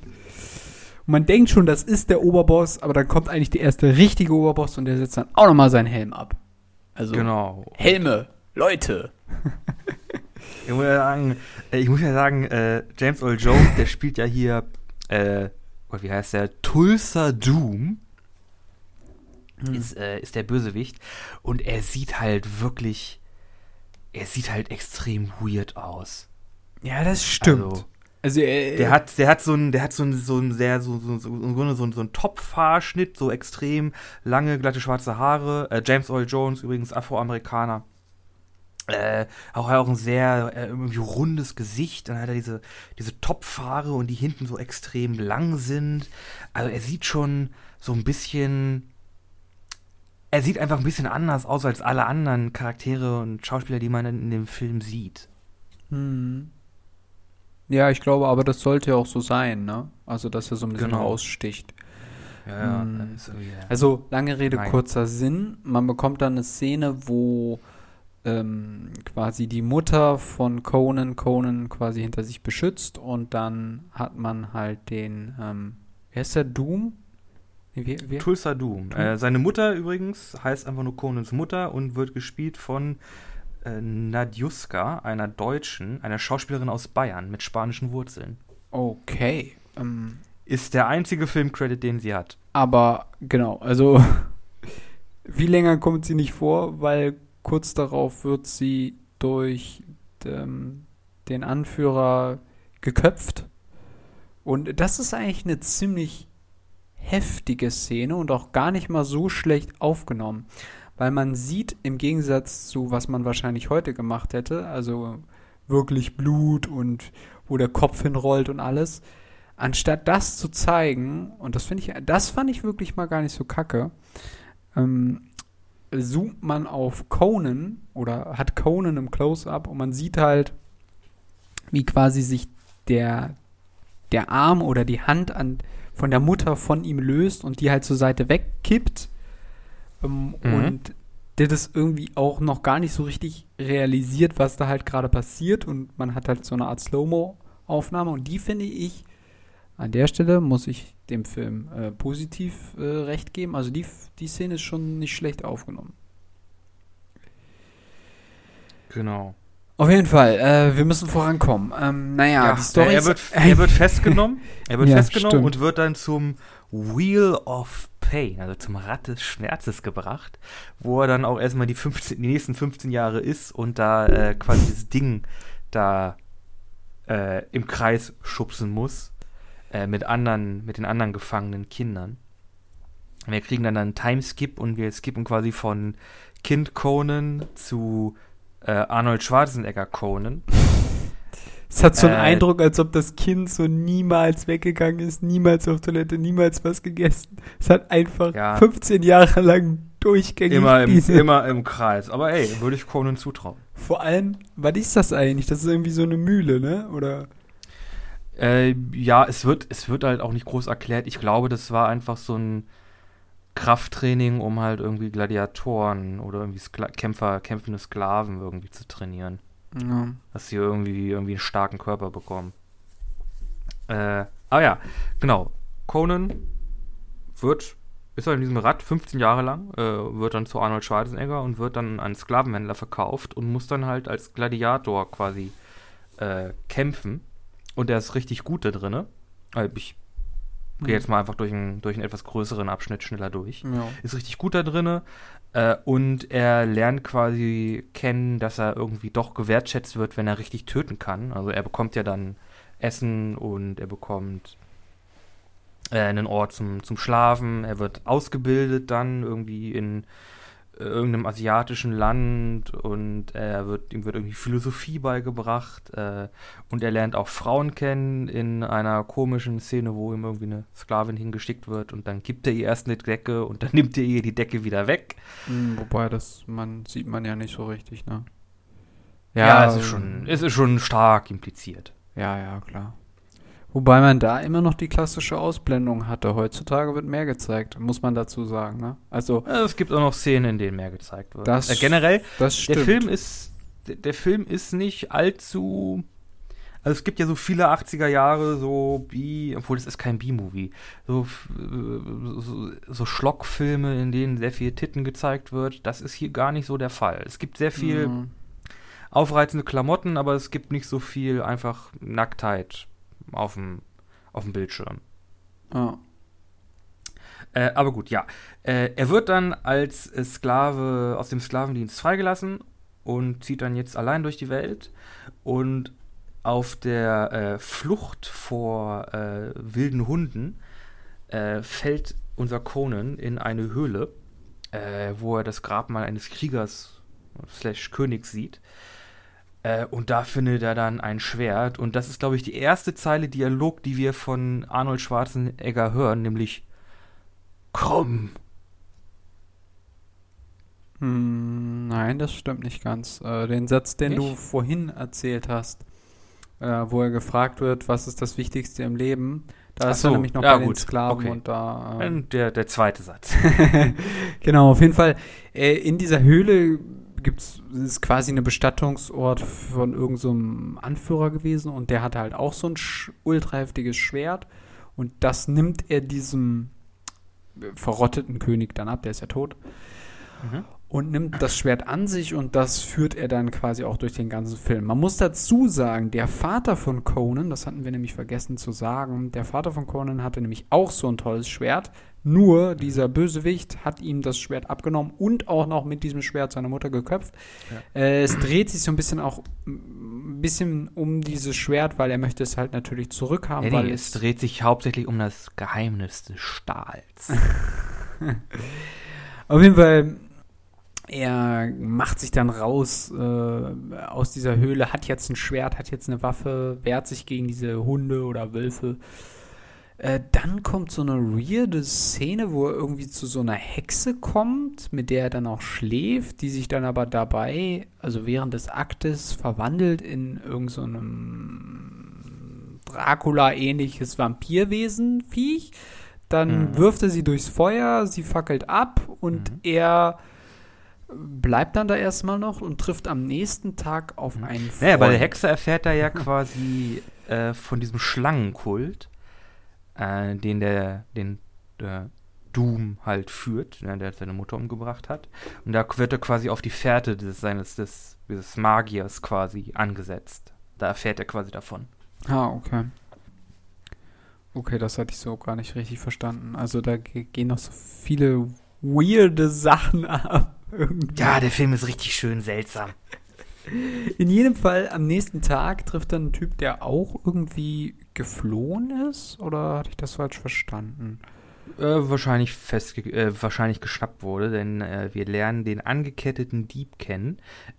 man denkt schon, das ist der Oberboss, aber dann kommt eigentlich der erste richtige Oberboss und der setzt dann auch nochmal seinen Helm ab. Also genau. Helme Leute. <laughs> ich muss ja sagen, äh, ich muss ja sagen äh, James Earl Jones, der spielt ja hier, äh, wie heißt der? Tulsa Doom. Hm. Ist, äh, ist der Bösewicht. Und er sieht halt wirklich. Er sieht halt extrem weird aus. Ja, das stimmt. Also, Also, äh, Der hat, der hat so ein, der hat so ein, so ein sehr, so, so, so, so, so, so, so ein Top-Haarschnitt, so extrem lange, glatte schwarze Haare. Äh, James Earl Jones, übrigens Afroamerikaner. Äh, auch, auch ein sehr äh, irgendwie rundes Gesicht. Dann hat er diese, diese Topfhaare und die hinten so extrem lang sind. Also er sieht schon so ein bisschen. Er sieht einfach ein bisschen anders aus als alle anderen Charaktere und Schauspieler, die man in dem Film sieht. Hm. Ja, ich glaube, aber das sollte ja auch so sein, ne? Also, dass er so ein bisschen Genau. raussticht. Ja. Hm. irgendwie, ja. Also, lange Rede, Nein. kurzer Sinn. Man bekommt dann eine Szene, wo ähm, quasi die Mutter von Conan Conan quasi hinter sich beschützt und dann hat man halt den, ähm, wer ist der, Doom? Wie, wie? Tulsa Doom. Tul- Äh, seine Mutter übrigens heißt einfach nur Conans Mutter und wird gespielt von äh, Nadjuska, einer Deutschen, einer Schauspielerin aus Bayern mit spanischen Wurzeln. Okay. Ähm, Ist der einzige Filmcredit, den sie hat. aber genau, also <laughs> viel länger kommt sie nicht vor, weil kurz darauf wird sie durch ähm, den Anführer geköpft. Und das ist eigentlich eine ziemlich heftige Szene und auch gar nicht mal so schlecht aufgenommen. Weil man sieht im Gegensatz zu, was man wahrscheinlich heute gemacht hätte, also wirklich Blut und wo der Kopf hinrollt und alles, anstatt das zu zeigen, und das finde ich, das fand ich wirklich mal gar nicht so kacke, ähm, zoomt man auf Conan oder hat Conan im Close-Up und man sieht halt, wie quasi sich der, der Arm oder die Hand an, von der Mutter von ihm löst und die halt zur Seite wegkippt. Ähm, Mhm. Und der das irgendwie auch noch gar nicht so richtig realisiert, was da halt gerade passiert. Und man hat halt so eine Art Slow-Mo-Aufnahme und die finde ich, an der Stelle muss ich dem Film äh, positiv äh, recht geben. Also die, die Szene ist schon nicht schlecht aufgenommen. Genau. Auf jeden Fall, äh, wir müssen vorankommen. Ähm, naja, die Story er, wird, er wird festgenommen. <laughs> Er wird Ja, festgenommen stimmt. und wird dann zum Wheel of Pain, also zum Rad des Schmerzes gebracht, wo er dann auch erstmal die, 15, die nächsten 15 Jahre ist und da äh, quasi das Ding da äh, im Kreis schubsen muss äh, mit anderen, mit den anderen gefangenen Kindern. Wir kriegen dann einen Timeskip und wir skippen quasi von Kind Conan zu äh, Arnold Schwarzenegger Conan. Es hat so einen Äh, Eindruck, als ob das Kind so niemals weggegangen ist, niemals auf Toilette, niemals was gegessen. Es hat einfach Ja. 15 Jahre lang durchgängig Immer im, diese. immer im Kreis. Aber ey, würde ich Conan zutrauen. Vor allem, was ist das eigentlich? Das ist irgendwie so eine Mühle, ne? Oder? Äh, ja, es wird, es wird halt auch nicht groß erklärt. Ich glaube, das war einfach so ein Krafttraining, um halt irgendwie Gladiatoren oder irgendwie Skla Kämpfer, kämpfende Sklaven irgendwie zu trainieren. Ja. Dass sie irgendwie, irgendwie einen starken Körper bekommen. Äh, aber ja, genau. Conan wird, ist halt in diesem Rad 15 Jahre lang, äh, wird dann zu Arnold Schwarzenegger und wird dann an Sklavenhändler verkauft und muss dann halt als Gladiator quasi äh, kämpfen. Und er ist richtig gut da drinne. Äh, ich gehe jetzt mal einfach durch einen, durch einen etwas größeren Abschnitt schneller durch ja. ist richtig gut da drinne äh, und er lernt quasi kennen, dass er irgendwie doch gewertschätzt wird, wenn er richtig töten kann. Also er bekommt ja dann Essen und er bekommt äh, einen Ort zum, zum Schlafen. Er wird ausgebildet dann irgendwie in irgendeinem asiatischen Land und er wird, ihm wird irgendwie Philosophie beigebracht äh, und er lernt auch Frauen kennen in einer komischen Szene, wo ihm irgendwie eine Sklavin hingeschickt wird und dann gibt er ihr erst eine Decke und dann <laughs> nimmt er ihr die Decke wieder weg. Hm, wobei, das man, sieht man ja nicht so richtig, ne? Ja, es, ist schon, es ist schon stark impliziert. Ja, ja, klar. Wobei man da immer noch die klassische Ausblendung hatte. Heutzutage wird mehr gezeigt, muss man dazu sagen, ne? Also, Es gibt auch noch Szenen, in denen mehr gezeigt wird. Das äh, generell, das der. Film ist der, Film ist nicht allzu also es gibt ja so viele 80er Jahre so B, obwohl das ist kein B-Movie, so, äh, so, so Schlockfilme, in denen sehr viel Titten gezeigt wird. Das ist hier gar nicht so der Fall. Es gibt sehr viel Mhm. aufreizende Klamotten, aber es gibt nicht so viel einfach Nacktheit auf dem, auf dem Bildschirm. Ja. Äh, aber gut, ja. Äh, er wird dann als äh, Sklave aus dem Sklavendienst freigelassen und zieht dann jetzt allein durch die Welt. Und auf der äh, Flucht vor äh, wilden Hunden äh, fällt unser Conan in eine Höhle, wo er das Grabmal eines Kriegers slash Königs sieht. Äh, und da findet er dann ein Schwert. Und das ist, glaube ich, die erste Zeile Dialog, die wir von Arnold Schwarzenegger hören, nämlich Krumm. Hm, nein, das stimmt nicht ganz. Äh, den Satz, den Nicht? du vorhin erzählt hast, äh, wo er gefragt wird, was ist das Wichtigste im Leben, da ist er so, nämlich noch ja, bei den gut, Sklaven okay. und da. Dann Der, der zweite Satz. <laughs> genau, auf jeden Fall. Äh, in dieser Höhle gibt's, ist quasi eine Bestattungsort von irgendeinem so Anführer gewesen und der hatte halt auch so ein ultra heftiges Schwert und das nimmt er diesem äh, verrotteten König dann ab, der ist ja tot, Mhm. und nimmt das Schwert an sich und das führt er dann quasi auch durch den ganzen Film. Man muss dazu sagen, der Vater von Conan, das hatten wir nämlich vergessen zu sagen, der Vater von Conan hatte nämlich auch so ein tolles Schwert, nur dieser Bösewicht hat ihm das Schwert abgenommen und auch noch mit diesem Schwert seine Mutter geköpft. Äh, es dreht sich so ein bisschen auch mm, ein bisschen um dieses Schwert, weil er möchte es halt natürlich zurückhaben, Ja, weil nee, es dreht sich hauptsächlich um das Geheimnis des Stahls. <laughs> Auf jeden Fall, er macht sich dann raus äh, aus dieser Höhle, hat jetzt ein Schwert, hat jetzt eine Waffe, wehrt sich gegen diese Hunde oder Wölfe. Äh, dann kommt so eine weirde Szene, wo er irgendwie zu so einer Hexe kommt, mit der er dann auch schläft, die sich dann aber dabei, also während des Aktes, verwandelt in irgend so Dracula-ähnliches Vampirwesen, Viech. Dann Mhm. wirft er sie durchs Feuer, sie fackelt ab und Mhm. er bleibt dann da erstmal noch und trifft am nächsten Tag auf einen Freund. Naja, bei der Hexe erfährt er ja quasi äh, von diesem Schlangenkult, äh, den der, den der Doom halt führt, ne, der seine Mutter umgebracht hat. Und da wird er quasi auf die Fährte des, seines, des, dieses Magiers quasi angesetzt. Da erfährt er quasi davon. Ah, okay. Okay, das hatte ich so gar nicht richtig verstanden. Also da ge- gehen noch so viele weirde Sachen <laughs> ab. Irgendwie. Ja, der Film ist richtig schön seltsam. In jedem Fall, am nächsten Tag trifft dann ein Typ, der auch irgendwie geflohen ist. Oder hatte ich das falsch verstanden? Äh, wahrscheinlich festge äh, wahrscheinlich geschnappt wurde, denn äh, wir lernen den angeketteten Dieb kennen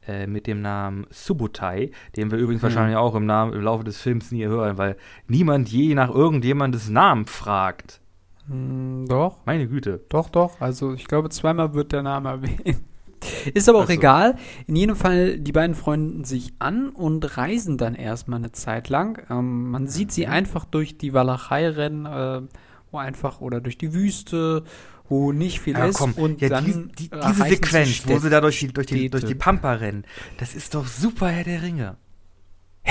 äh, mit dem Namen Subutai, den wir übrigens Hm. wahrscheinlich auch im, Namen, im Laufe des Films nie hören, weil niemand je nach irgendjemandes Namen fragt. Hm, doch, Meine Güte. doch, doch. Also ich glaube, zweimal wird der Name erwähnt. Ist aber auch Ach so. egal. In jedem Fall, die beiden freunden sich an und reisen dann erstmal eine Zeit lang. Ähm, man sieht sie Mhm. einfach durch die Walachei rennen, äh, wo einfach, oder durch die Wüste, wo nicht viel Ja, ist. komm, und ja, dann die, die, diese Sequenz, wo sie da durch die, durch, die, durch die Pampa rennen, das ist doch super, Herr der Ringe.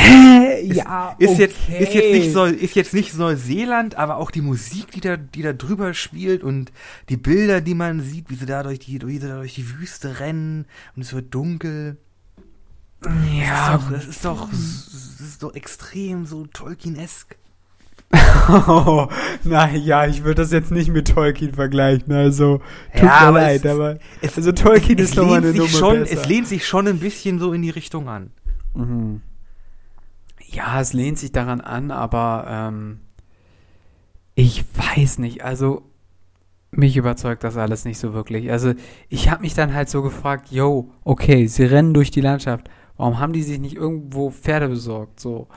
Hä? Ist, ja, ist, jetzt, ist, jetzt nicht so. Ist jetzt nicht Neuseeland, aber auch die Musik, die da, die da drüber spielt und die Bilder, die man sieht, wie sie da durch die, wie sie da durch die Wüste rennen und es wird dunkel. Ja, Das ist doch, das ist doch, das ist doch extrem so Tolkien-esk. Oh, <laughs> na ja, ich würde das jetzt nicht mit Tolkien vergleichen, also tut Ja, mir aber leid, es- aber es- also Tolkien Es ist doch mal lehnt, eine Nummer schon, besser. es lehnt sich schon ein bisschen so in die Richtung an. Mhm. Ja, es lehnt sich daran an, aber ähm, ich weiß nicht, also mich überzeugt das alles nicht so wirklich. Also ich habe mich dann halt so gefragt, yo, okay, sie rennen durch die Landschaft, warum haben die sich nicht irgendwo Pferde besorgt, so?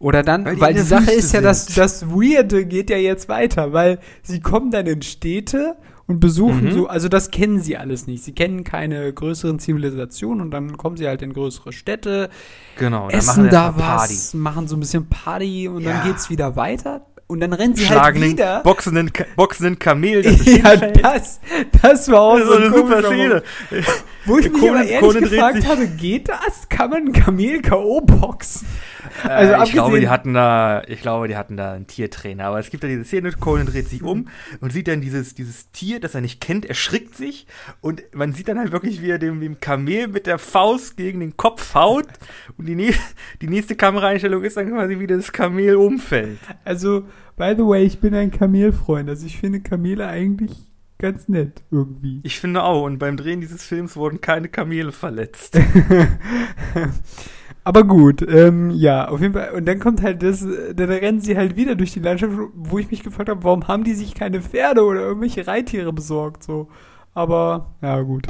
Oder dann, Weil weil die die, Sache Wüste ist ja, das, sind. das Weirde geht ja jetzt weiter, weil sie kommen dann in Städte und besuchen Mhm. so, also das kennen sie alles nicht. Sie kennen keine größeren Zivilisationen und dann kommen sie halt in größere Städte, Genau, dann essen machen da was, machen so ein bisschen Party und Ja. dann geht's wieder weiter und dann rennen sie Schlagen halt den wieder. boxenden, Ka- boxenden Kamel, das <laughs> ist ja, das, das war auch Das so, eine super Szene. Wo ich mich Conan- aber ehrlich Conan gefragt habe, geht das? Kann man ein Kamel K.O. boxen? Also äh, ich glaube, die hatten da, ich glaube, die hatten da einen Tiertrainer. Aber es gibt da diese Szene, Conan dreht sich um und sieht dann dieses, dieses Tier, das er nicht kennt, erschrickt sich und man sieht dann halt wirklich, wie er dem, dem Kamel mit der Faust gegen den Kopf haut und die, nä die nächste Kameraeinstellung ist dann quasi, wie das Kamel umfällt. Also, by the way, ich bin ein Kamelfreund. Also ich finde Kamele eigentlich ganz nett irgendwie. Ich finde auch, und beim Drehen dieses Films wurden keine Kamele verletzt. <laughs> Aber gut, ähm, ja, auf jeden Fall. Und dann kommt halt das, dann rennen sie halt wieder durch die Landschaft, wo ich mich gefragt habe, warum haben die sich keine Pferde oder irgendwelche Reittiere besorgt, so. Aber, ja, gut.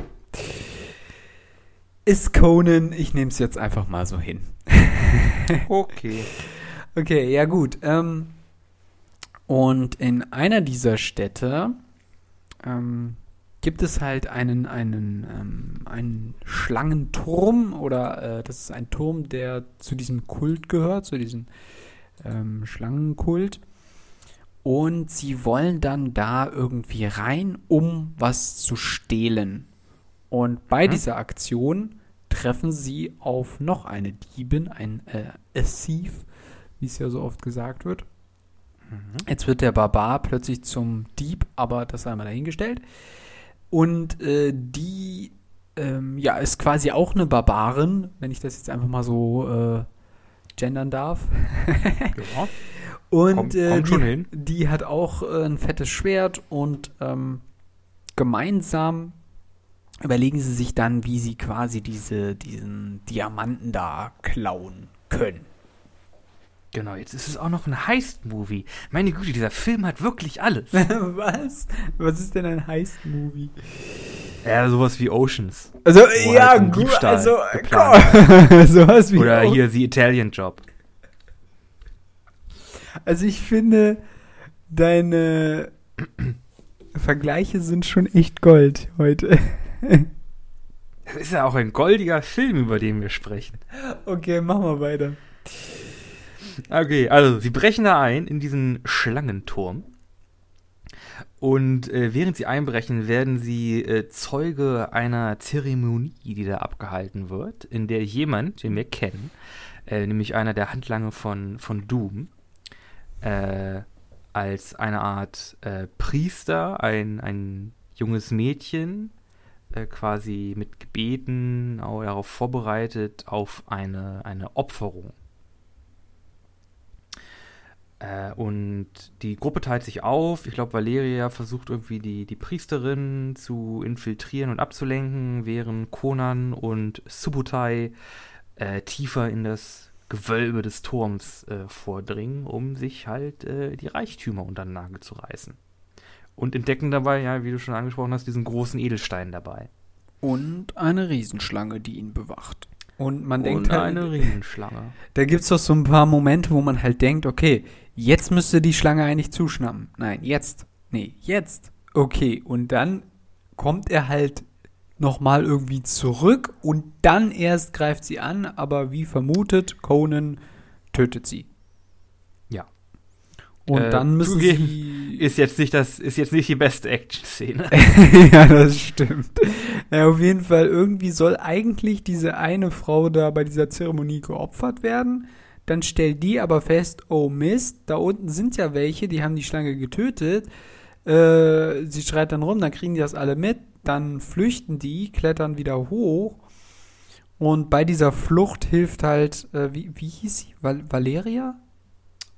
Ist Conan, ich nehme es jetzt einfach mal so hin. <laughs> Okay. Okay, ja gut. Ähm, und in einer dieser Städte ähm, gibt es halt einen, einen, ähm, einen Schlangenturm oder äh, das ist ein Turm, der zu diesem Kult gehört, zu diesem ähm, Schlangenkult. Und sie wollen dann da irgendwie rein, um was zu stehlen. Und bei Mhm. dieser Aktion treffen sie auf noch eine Diebin, ein äh, Thief, wie es ja so oft gesagt wird. Jetzt wird der Barbar plötzlich zum Dieb, aber das sei mal dahingestellt. Und äh, die, ähm, ja, ist quasi auch eine Barbarin, wenn ich das jetzt einfach mal so äh, gendern darf. Ja. Und Kommt- äh, kommt die, schon hin. die hat auch äh, ein fettes Schwert und ähm, gemeinsam überlegen sie sich dann, wie sie quasi diese, diesen Diamanten da klauen können. Genau, jetzt ist es auch noch ein Heist-Movie. Meine Güte, dieser Film hat wirklich alles. <laughs> Was? Was ist denn ein Heist-Movie? ja, sowas wie Oceans. Also, Wo ja, halt gut, also, <laughs> sowas wie Oder hier The Italian Job. Also, ich finde, deine <clears throat> Vergleiche sind schon echt Gold heute. Das ist ja auch ein goldiger Film, über den wir sprechen. Okay, machen wir weiter. Okay, also sie brechen da ein in diesen Schlangenturm. Und äh, während sie einbrechen, werden sie äh, Zeuge einer Zeremonie, die da abgehalten wird, in der jemand, den wir kennen, äh, nämlich einer der Handlange von, von Doom, äh, als eine Art äh, Priester, ein, ein junges Mädchen, äh, quasi mit Gebeten auch darauf vorbereitet auf eine, eine Opferung. Äh, und die Gruppe teilt sich auf. Ich glaube, Valeria versucht irgendwie die, die Priesterin zu infiltrieren und abzulenken, während Conan und Subutai äh, tiefer in das Gewölbe des Turms äh, vordringen, um sich halt äh, die Reichtümer unter den Nagel zu reißen. Und entdecken dabei, ja, wie du schon angesprochen hast, diesen großen Edelstein dabei. Und eine Riesenschlange, die ihn bewacht. Und man denkt und halt, eine Riesenschlange. da gibt es doch so ein paar Momente, wo man halt denkt, okay, jetzt müsste die Schlange eigentlich zuschnappen. Nein, jetzt. Nee, jetzt. Okay, und dann kommt er halt nochmal irgendwie zurück und dann erst greift sie an, aber wie vermutet, Conan tötet sie. Und Äh, dann müssen zugeben, sie Ist jetzt nicht das, ist jetzt nicht die beste Action-Szene. <laughs> ja, das stimmt. Ja, auf jeden Fall, irgendwie soll eigentlich diese eine Frau da bei dieser Zeremonie geopfert werden. Dann stellt die aber fest, oh Mist, da unten sind ja welche, die haben die Schlange getötet. Äh, sie schreit dann rum, dann kriegen die das alle mit, dann flüchten die, klettern wieder hoch. Und bei dieser Flucht hilft halt, äh, wie, wie hieß sie? Val Valeria?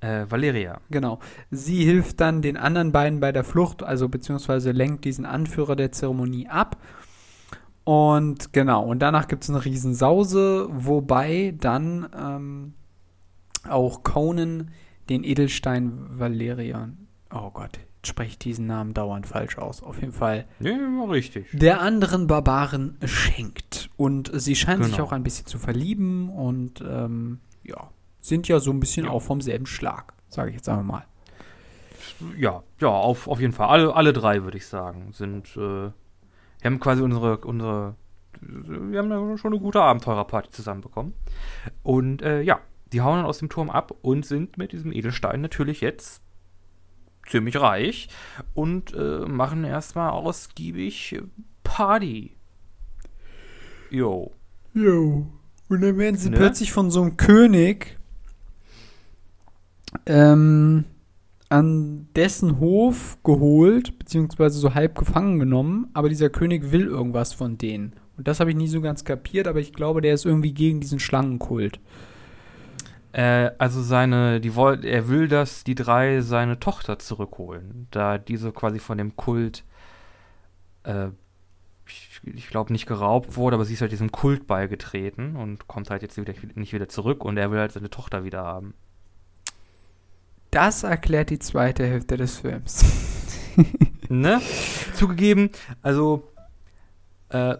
Äh, Valeria. Genau. Sie hilft dann den anderen beiden bei der Flucht, also beziehungsweise lenkt diesen Anführer der Zeremonie ab. Und genau, und danach gibt es eine Riesensause, wobei dann ähm, auch Conan den Edelstein Valerian, oh Gott, jetzt spreche ich diesen Namen dauernd falsch aus, auf jeden Fall, Ja, war richtig. der anderen Barbaren schenkt. Und sie scheinen sich Genau. auch ein bisschen zu verlieben und ähm, ja, sind ja so ein bisschen Ja. auch vom selben Schlag, sage ich jetzt einmal mal. Ja, ja, auf, auf jeden Fall. Alle, alle drei, würde ich sagen, sind, äh, wir haben quasi unsere, unsere, wir haben da schon eine gute Abenteurerparty zusammenbekommen. Und, äh, ja, die hauen dann aus dem Turm ab und sind mit diesem Edelstein natürlich jetzt ziemlich reich und äh, machen erstmal ausgiebig Party. Jo. Jo. Und dann werden sie Ne? plötzlich von so einem König ähm, an dessen Hof geholt, beziehungsweise so halb gefangen genommen, aber dieser König will irgendwas von denen. Und das habe ich nie so ganz kapiert, aber ich glaube, der ist irgendwie gegen diesen Schlangenkult. Äh, also seine, die woll, er will, dass die drei seine Tochter zurückholen, da diese quasi von dem Kult, äh, ich, ich glaube, nicht geraubt wurde, aber sie ist halt diesem Kult beigetreten und kommt halt jetzt wieder, nicht wieder zurück und er will halt seine Tochter wieder haben. Das erklärt die zweite Hälfte des Films. <laughs> ne? Zugegeben, also äh,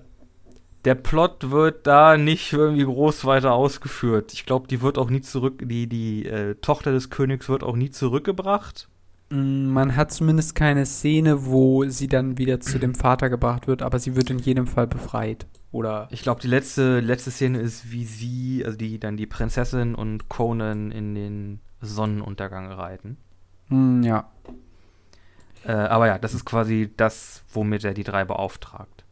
der Plot wird da nicht irgendwie groß weiter ausgeführt. Ich glaube, die wird auch nie zurück, die, die äh, Tochter des Königs wird auch nie zurückgebracht. Mm, man hat zumindest keine Szene, wo sie dann wieder zu dem Vater gebracht wird, aber sie wird in jedem Fall befreit. Oder? Ich glaube, die letzte, letzte Szene ist, wie sie, also die dann die Prinzessin und Conan in den Sonnenuntergang reiten. Mm, ja. Äh, aber ja, das ist quasi das, womit er die drei beauftragt.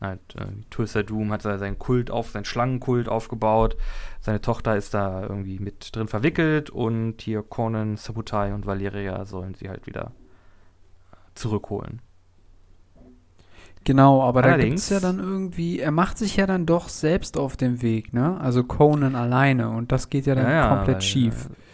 Halt, äh, Tulsa Doom hat seinen Kult auf, seinen Schlangenkult aufgebaut. Seine Tochter ist da irgendwie mit drin verwickelt und hier Conan, Sabutai und Valeria sollen sie halt wieder zurückholen. Genau, aber Allerdings, da gibt es ja dann irgendwie, er macht sich ja dann doch selbst auf den Weg, ne? Also Conan alleine und das geht ja dann ja, komplett weil, schief. Äh,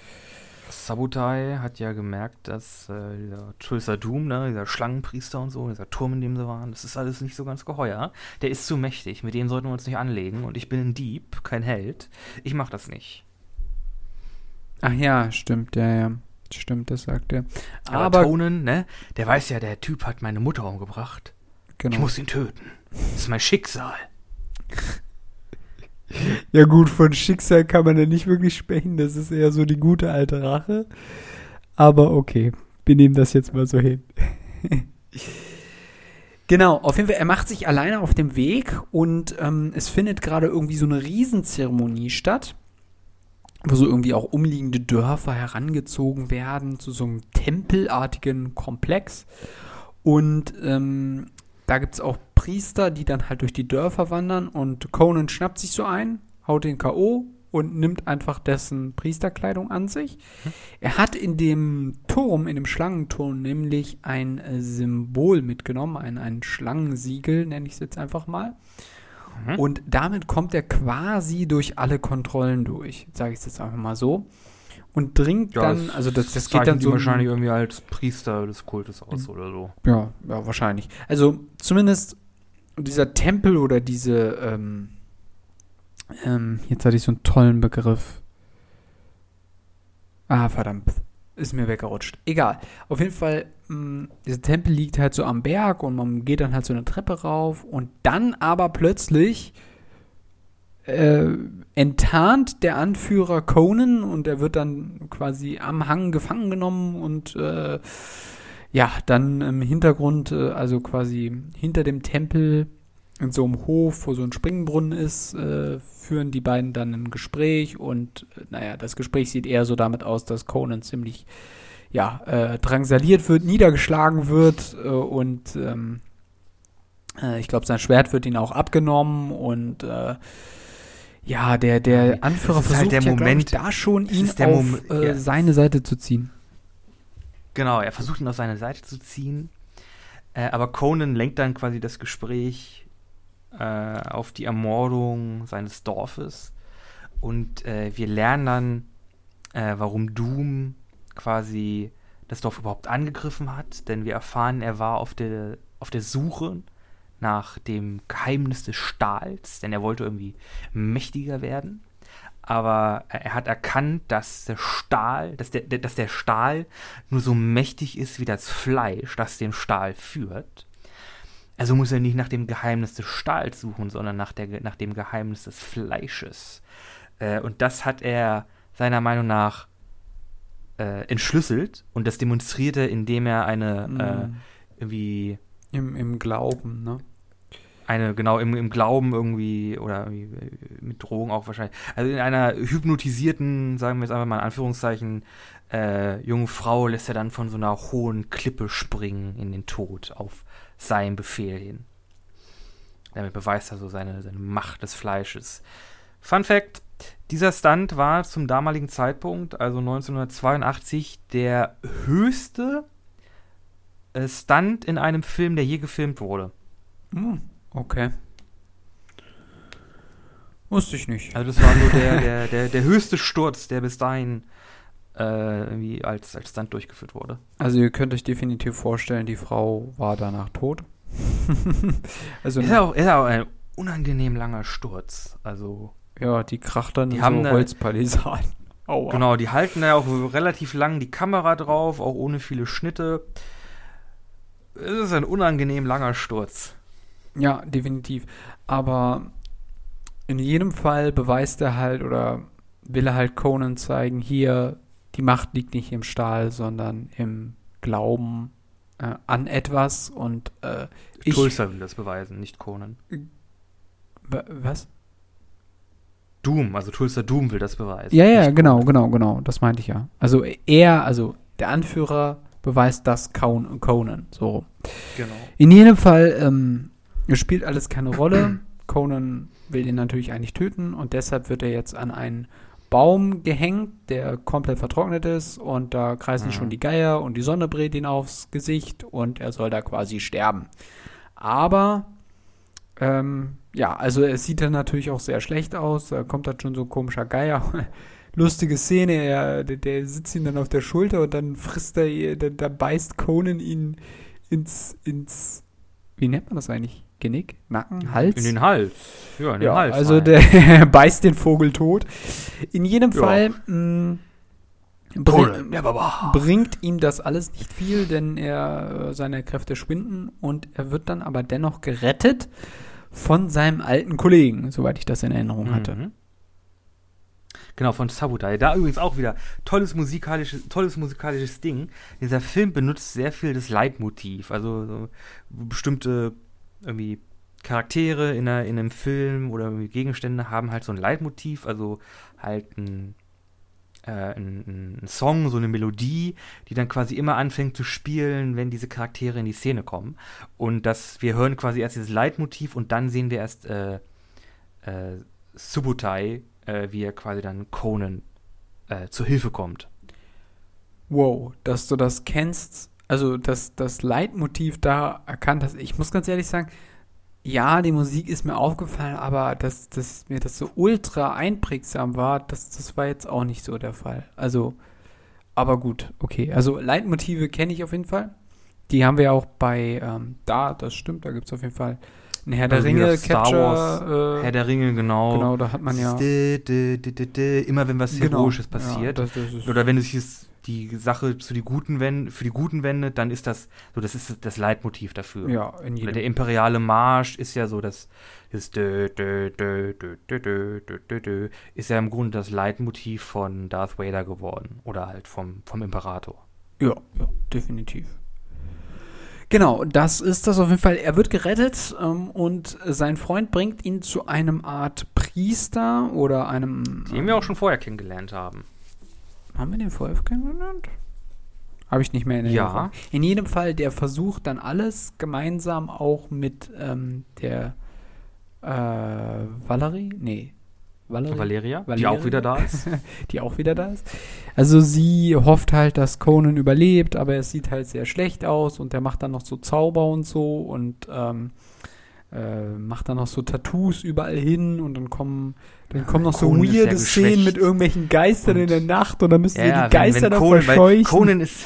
Sabutai hat ja gemerkt, dass äh, dieser Tulsa Doom, ne, dieser Schlangenpriester und so, dieser Turm, in dem sie waren, das ist alles nicht so ganz geheuer. Der ist zu mächtig, mit dem sollten wir uns nicht anlegen. Und ich bin ein Dieb, kein Held. Ich mach das nicht. Ach ja, stimmt, ja, ja. Stimmt, das sagt er. Aber, Aber Tonen, ne, der weiß ja, der Typ hat meine Mutter umgebracht. Genau. Ich muss ihn töten. Das ist mein Schicksal. Ja gut, von Schicksal kann man ja nicht wirklich sprechen. Das ist eher so die gute alte Rache. Aber okay, wir nehmen das jetzt mal so hin. <laughs> genau, auf jeden Fall, er macht sich alleine auf dem Weg und ähm, es findet gerade irgendwie so eine Riesenzeremonie statt, wo so irgendwie auch umliegende Dörfer herangezogen werden zu so einem tempelartigen Komplex. Und ähm, da gibt es auch Priester, die dann halt durch die Dörfer wandern und Conan schnappt sich so ein, haut den K.O. und nimmt einfach dessen Priesterkleidung an sich. Mhm. Er hat in dem Turm, in dem Schlangenturm, nämlich ein äh, Symbol mitgenommen, ein, ein Schlangensiegel, nenne ich es jetzt einfach mal. Mhm. Und damit kommt er quasi durch alle Kontrollen durch, sage ich es jetzt einfach mal so und dringt ja, dann, also das, das geht dann so. wahrscheinlich irgendwie als Priester des Kultes aus oder so. Ja, ja, wahrscheinlich. Also zumindest dieser Tempel oder diese, ähm, ähm, jetzt hatte ich so einen tollen Begriff. Ah, verdammt. Ist mir weggerutscht. Egal. Auf jeden Fall, mh, mm, dieser Tempel liegt halt so am Berg und man geht dann halt so eine Treppe rauf und dann aber plötzlich äh, enttarnt der Anführer Conan und er wird dann quasi am Hang gefangen genommen und äh, ja, dann im Hintergrund, äh, also quasi hinter dem Tempel in so einem Hof, wo so ein Springbrunnen ist, äh, führen die beiden dann ein Gespräch und äh, naja, das Gespräch sieht eher so damit aus, dass Conan ziemlich ja, äh, drangsaliert wird, niedergeschlagen wird äh, und ähm, äh, ich glaube, sein Schwert wird ihm auch abgenommen und äh, ja, der, der Anführer halt versucht halt der ja, Moment, ich, da schon ihn auf äh, ja. seine Seite zu ziehen. Genau, er versucht ihn auf seine Seite zu ziehen. Äh, aber Conan lenkt dann quasi das Gespräch äh, auf die Ermordung seines Dorfes. Und äh, wir lernen dann, äh, warum Doom quasi das Dorf überhaupt angegriffen hat. Denn wir erfahren, er war auf der, auf der Suche nach dem Geheimnis des Stahls, denn er wollte irgendwie mächtiger werden. Aber er hat erkannt, dass der Stahl, dass der, dass der Stahl nur so mächtig ist wie das Fleisch, das den Stahl führt. Also muss er nicht nach dem Geheimnis des Stahls suchen, sondern nach, der, nach dem Geheimnis des Fleisches. Äh, und das hat er seiner Meinung nach äh, entschlüsselt und das demonstriert er, indem er eine mhm. äh, irgendwie im, Im Glauben, ne? Eine, genau, im, im Glauben irgendwie, oder mit Drogen auch wahrscheinlich. Also in einer hypnotisierten, sagen wir jetzt einfach mal in Anführungszeichen, äh, jungen Frau lässt er dann von so einer hohen Klippe springen in den Tod auf seinen Befehl hin. Damit beweist er so seine, seine Macht des Fleisches. Fun Fact: Dieser Stunt war zum damaligen Zeitpunkt, also 1982, der höchste Stunt in einem Film, der je gefilmt wurde. Hm, okay. Wusste ich nicht. Also das war nur der, der, <laughs> der, der höchste Sturz, der bis dahin äh, irgendwie als, als Stunt durchgeführt wurde. Also ihr könnt euch definitiv vorstellen, die Frau war danach tot. <laughs> also, Ist ja auch, ist ja auch ein unangenehm langer Sturz. Also, ja, die kracht dann Die in haben so Holzpalisaden. <laughs> Aua. genau, die halten da ja auch relativ lang die Kamera drauf, auch ohne viele Schnitte. Es ist ein unangenehm langer Sturz. Ja, definitiv. Aber in jedem Fall beweist er halt oder will er halt Conan zeigen, hier, die Macht liegt nicht im Stahl, sondern im Glauben äh, an etwas und äh, ich. Tulsa will das beweisen, nicht Conan. Wa- Was? Doom, also Tulsa Doom will das beweisen. Ja, ja, genau, genau, genau. Das meinte ich ja. Also er, also der Anführer beweist das Con- Conan. So. Genau. In jedem Fall, ähm, spielt alles keine Rolle. <clears throat> Conan will ihn natürlich eigentlich töten und deshalb wird er jetzt an einen Baum gehängt, der komplett vertrocknet ist und da kreisen Mhm. schon die Geier und die Sonne brät ihn aufs Gesicht und er soll da quasi sterben. Aber ähm, ja, also es sieht dann natürlich auch sehr schlecht aus. Da kommt dann schon so ein komischer Geier. Lustige Szene, er, der, der sitzt ihn dann auf der Schulter und dann frisst er, da, da beißt Conan ihn ins, ins, wie nennt man das eigentlich? Genick? Nacken? Hals? In den Hals. Ja, in den ja, Hals. also der <laughs> beißt den Vogel tot. In jedem Ja. Fall mh, bring, Baba. bringt ihm das alles nicht viel, denn er, seine Kräfte schwinden und er wird dann aber dennoch gerettet von seinem alten Kollegen, soweit ich das in Erinnerung hatte. Mhm. Genau, von Sabutai. Da übrigens auch wieder tolles musikalisches, tolles musikalisches Ding. Dieser Film benutzt sehr viel das Leitmotiv. Also so bestimmte irgendwie Charaktere in, einer, in einem Film oder Gegenstände haben halt so ein Leitmotiv, also halt ein, äh, ein, ein Song, so eine Melodie, die dann quasi immer anfängt zu spielen, wenn diese Charaktere in die Szene kommen. Und das, wir hören quasi erst dieses Leitmotiv und dann sehen wir erst äh, äh, Subutai, äh, wie er quasi dann Conan äh, zur Hilfe kommt. Wow, dass du das kennst, also dass das Leitmotiv da erkannt hast. Ich muss ganz ehrlich sagen, ja, die Musik ist mir aufgefallen, aber dass, dass mir das so ultra einprägsam war, das, das war jetzt auch nicht so der Fall. Also, aber gut, okay. Also Leitmotive kenne ich auf jeden Fall. Die haben wir auch bei ähm, da, das stimmt, da gibt es auf jeden Fall ein Herr der Ringe Star Wars. Herr der Ringe, genau. Genau, da hat man ja. immer wenn was. Heroisches passiert. Oder wenn sich die Sache zu die Guten wend, für die Guten wendet, dann ist das so, das ist das Leitmotiv dafür. Ja, in jedem der imperiale Marsch ist ja so, das ist ja im Grunde das Leitmotiv von Darth Vader geworden. Oder halt vom, vom Imperator. Ja, ja, definitiv. Genau, das ist das auf jeden Fall. Er wird gerettet ähm, und sein Freund bringt ihn zu einem Art Priester oder einem. Den wir auch schon vorher kennengelernt haben. Haben wir den vorher kennengelernt? Habe ich nicht mehr in Ja. Erinnerung. In jedem Fall, der versucht dann alles gemeinsam auch mit ähm, der äh, Valerie? Nee. Valerie? Valeria, die Valeria? auch wieder da ist. <laughs> die auch wieder da ist. Also sie hofft halt, dass Conan überlebt, aber es sieht halt sehr schlecht aus und der macht dann noch so Zauber und so und ähm, äh, macht dann noch so Tattoos überall hin und dann kommen dann kommen noch so Conan ist weirde Szenen mit irgendwelchen Geistern in der Nacht und dann müssen sie die wenn- Geister wenn da Conan, weil verscheuchen. Conan ist,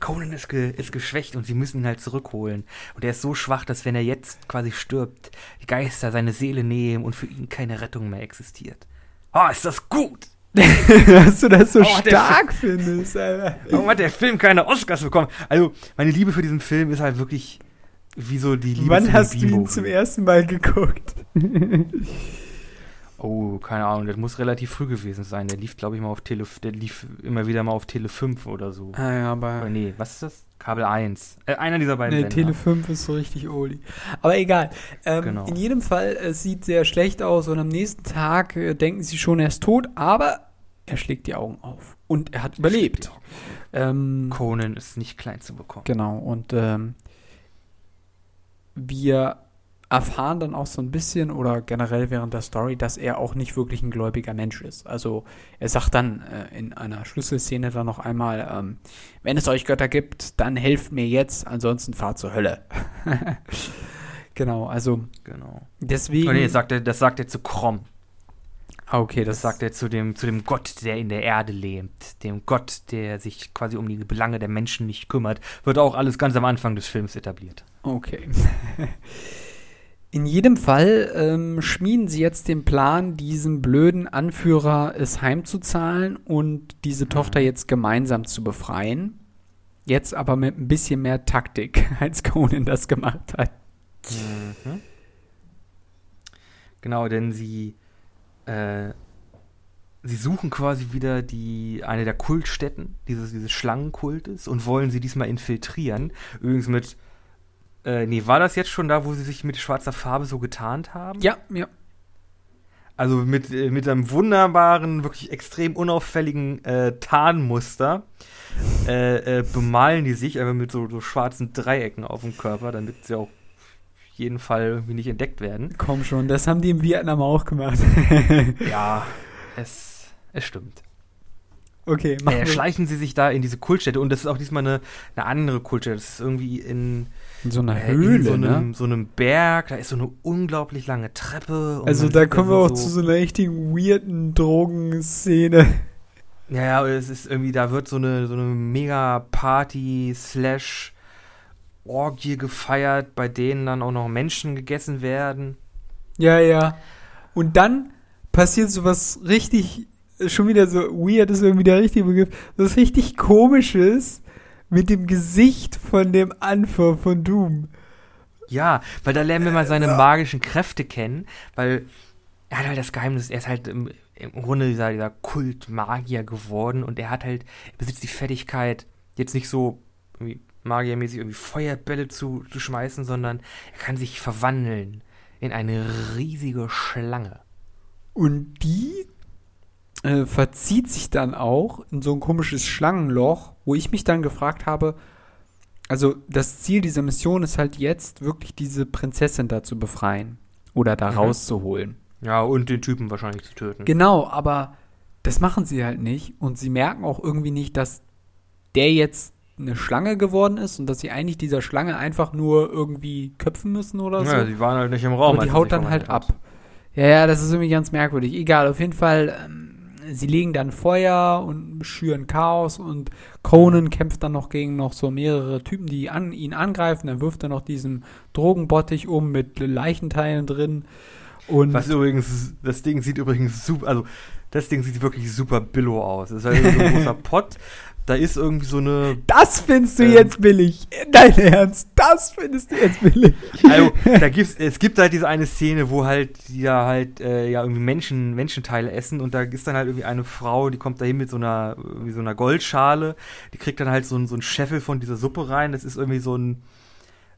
Conan ist, ge, ist geschwächt und sie müssen ihn halt zurückholen. Und er ist so schwach, dass wenn er jetzt quasi stirbt, die Geister seine Seele nehmen und für ihn keine Rettung mehr existiert. Ah, ist das gut! <laughs> dass du das so Oh, stark findest, Alter. Warum hat der Film keine Oscars bekommen? Also, meine Liebe für diesen Film ist halt wirklich wie so die Liebe Wann hast du ihn zum ersten Mal geguckt? <laughs> Oh, keine Ahnung, das muss relativ früh gewesen sein. Der lief, glaube ich, mal auf Tele, der lief immer wieder mal auf Tele 5 oder so. Ah ja, Oder aber nee, was ist das? Kabel 1. Äh, einer dieser beiden Nee, Sender. Tele 5 ist so richtig oldie. Aber egal. Ähm, Genau. In jedem Fall, es sieht sehr schlecht aus und am nächsten Tag äh, denken sie schon, er ist tot, aber er schlägt die Augen auf. Und er hat überlebt. Ähm, Conan ist nicht klein zu bekommen. genau, und ähm, wir erfahren dann auch so ein bisschen oder generell während der Story, dass er auch nicht wirklich ein gläubiger Mensch ist. Also er sagt dann äh, in einer Schlüsselszene dann noch einmal, ähm, wenn es euch Götter gibt, dann helft mir jetzt, ansonsten fahrt zur Hölle. <laughs> genau, also Genau. deswegen. Oh, nee, das sagt er, das sagt er zu Krom. Ah, okay, das, Das sagt er zu dem, zu dem Gott, der in der Erde lebt. Dem Gott, der sich quasi um die Belange der Menschen nicht kümmert. Wird auch alles ganz am Anfang des Films etabliert. Okay. <laughs> In jedem Fall ähm, schmieden sie jetzt den Plan, diesem blöden Anführer es heimzuzahlen und diese Tochter jetzt gemeinsam zu befreien. Jetzt aber mit ein bisschen mehr Taktik, <laughs> als Conan das gemacht hat. Mhm. Genau, denn sie, äh, sie suchen quasi wieder die, eine der Kultstätten dieses, dieses Schlangenkultes und wollen sie diesmal infiltrieren. Übrigens mit, äh, nee, war das jetzt schon da, wo sie sich mit schwarzer Farbe so getarnt haben? Ja, ja. Also mit, äh, mit einem wunderbaren, wirklich extrem unauffälligen äh, Tarnmuster äh, äh, bemalen die sich einfach mit so, so schwarzen Dreiecken auf dem Körper, damit sie auch auf jeden Fall irgendwie nicht entdeckt werden. Komm schon, das haben die in Vietnam auch gemacht. <laughs> Ja, es, es stimmt. okay, Äh, schleichen sie sich da in diese Kultstätte und das ist auch diesmal eine, eine andere Kultstätte. Das ist irgendwie in, in so einer äh, Höhle, in so, einem, ne? so einem Berg, da ist so eine unglaublich lange Treppe. Also da kommen wir auch so, zu so einer richtigen weirden Drogenszene. Ja, ja, es ist irgendwie, da wird so eine, so eine Mega-Party slash Orgie gefeiert, bei denen dann auch noch Menschen gegessen werden. Ja, ja. Und dann passiert sowas richtig, schon wieder so weird ist irgendwie der richtige Begriff, was richtig komisches mit dem Gesicht von dem Anführer von Doom. Ja, weil da lernen wir mal seine magischen Kräfte kennen, weil er hat halt das Geheimnis, er ist halt im, im Grunde dieser, dieser Kult-Magier geworden und er hat halt, er besitzt die Fertigkeit, jetzt nicht so irgendwie magiermäßig irgendwie Feuerbälle zu, zu schmeißen, sondern er kann sich verwandeln in eine riesige Schlange. Und die äh, verzieht sich dann auch in so ein komisches Schlangenloch, wo ich mich dann gefragt habe, also das Ziel dieser Mission ist halt jetzt wirklich diese Prinzessin da zu befreien oder da Mhm. rauszuholen. Ja, und den Typen wahrscheinlich zu töten. Genau, aber das machen sie halt nicht und sie merken auch irgendwie nicht, dass der jetzt eine Schlange geworden ist und dass sie eigentlich dieser Schlange einfach nur irgendwie köpfen müssen oder so. ja, die waren halt nicht im Raum. Aber die haut dann halt ab. Ja, ja, das ist irgendwie ganz merkwürdig. Egal, auf jeden Fall, ähm, sie legen dann Feuer und schüren Chaos und Conan kämpft dann noch gegen noch so mehrere Typen, die an, ihn angreifen. Dann wirft er noch diesen Drogenbottich um mit Leichenteilen drin. Und Was übrigens, das Ding sieht übrigens super, also das Ding sieht wirklich super billo aus. Das ist halt so ein großer <laughs> Pott. Da ist irgendwie so eine, das findest du Ähm. jetzt billig. Dein Ernst, das findest du jetzt billig. <laughs> also <laughs> da gibt's, es gibt halt diese eine Szene, wo halt die da halt äh, ja irgendwie Menschen, Menschenteile essen und da ist dann halt irgendwie eine Frau, die kommt dahin mit so einer, wie so einer Goldschale, die kriegt dann halt so ein, so ein Scheffel von dieser Suppe rein. Das ist irgendwie so ein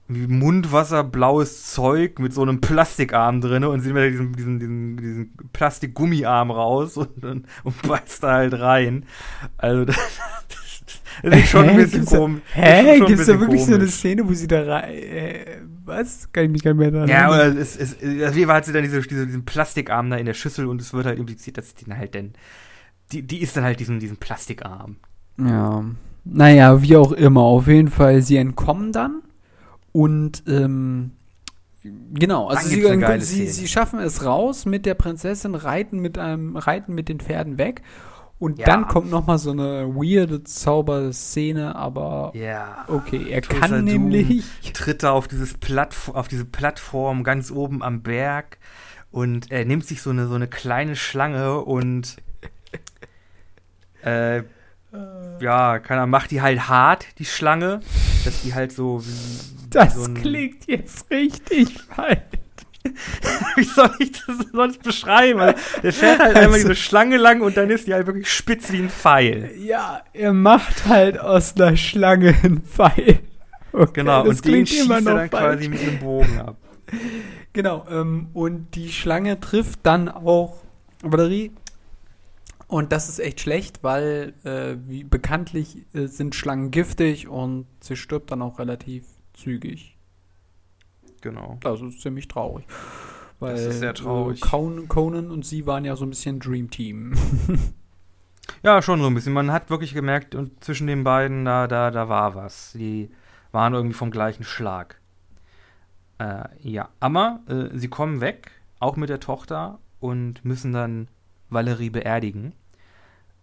Mundwasserblaues Zeug mit so einem Plastikarm drin und sie nimmt halt diesen, diesen, diesen, diesen Plastikgummiarm raus und, und, <laughs> und beißt da halt rein. Also <laughs> das, das ist schon ein Hä? bisschen Gibt's da- komisch. Hä? Schon ein Gibt es da wirklich so eine komisch. Szene, wo sie da rein. Äh, was? Kann ich mich gar nicht mehr daran Ja, erinnern. aber es, es, auf jeden Fall hat sie dann diese, diese, diesen Plastikarm da in der Schüssel und es wird halt impliziert, dass die dann halt dann. Die, die ist dann halt diesen, diesen Plastikarm. Ja. Naja, wie auch immer. Auf jeden Fall, sie entkommen dann. Und, ähm, genau, also sie, sie, sie schaffen es raus mit der Prinzessin, reiten mit einem, reiten mit den Pferden weg. Und Ja. dann kommt noch mal so eine weirde Zauberszene, aber Ja. okay, er Tulsa kann nämlich. Tritt da auf, dieses Plattf auf diese Plattform ganz oben am Berg und er nimmt sich so eine, so eine kleine Schlange und äh, <laughs> ja, kann er, macht die halt hart, die Schlange, dass die halt so wie, Das so klingt jetzt richtig falsch. <laughs> Wie soll ich das sonst beschreiben? Also, der fährt halt einmal Also- diese Schlange lang und dann ist die halt wirklich spitz wie ein Pfeil. Ja, er macht halt aus einer Schlange einen Pfeil. Okay, Genau, und den klingt schießt immer er dann falsch. quasi mit dem Bogen ab. Genau, ähm, und die Schlange trifft dann auch Valerie. Und das ist echt schlecht, weil äh, wie bekanntlich äh, sind Schlangen giftig und sie stirbt dann auch relativ zügig. Genau. Das ist ziemlich traurig. Weil, Das ist sehr traurig. Äh, Conan, Conan und sie waren ja so ein bisschen Dream Team. <laughs> Ja, schon so ein bisschen. Man hat wirklich gemerkt, und zwischen den beiden, da, da, da war was. Die waren irgendwie vom gleichen Schlag. Äh, ja, aber äh, sie kommen weg, auch mit der Tochter, und müssen dann Valerie beerdigen.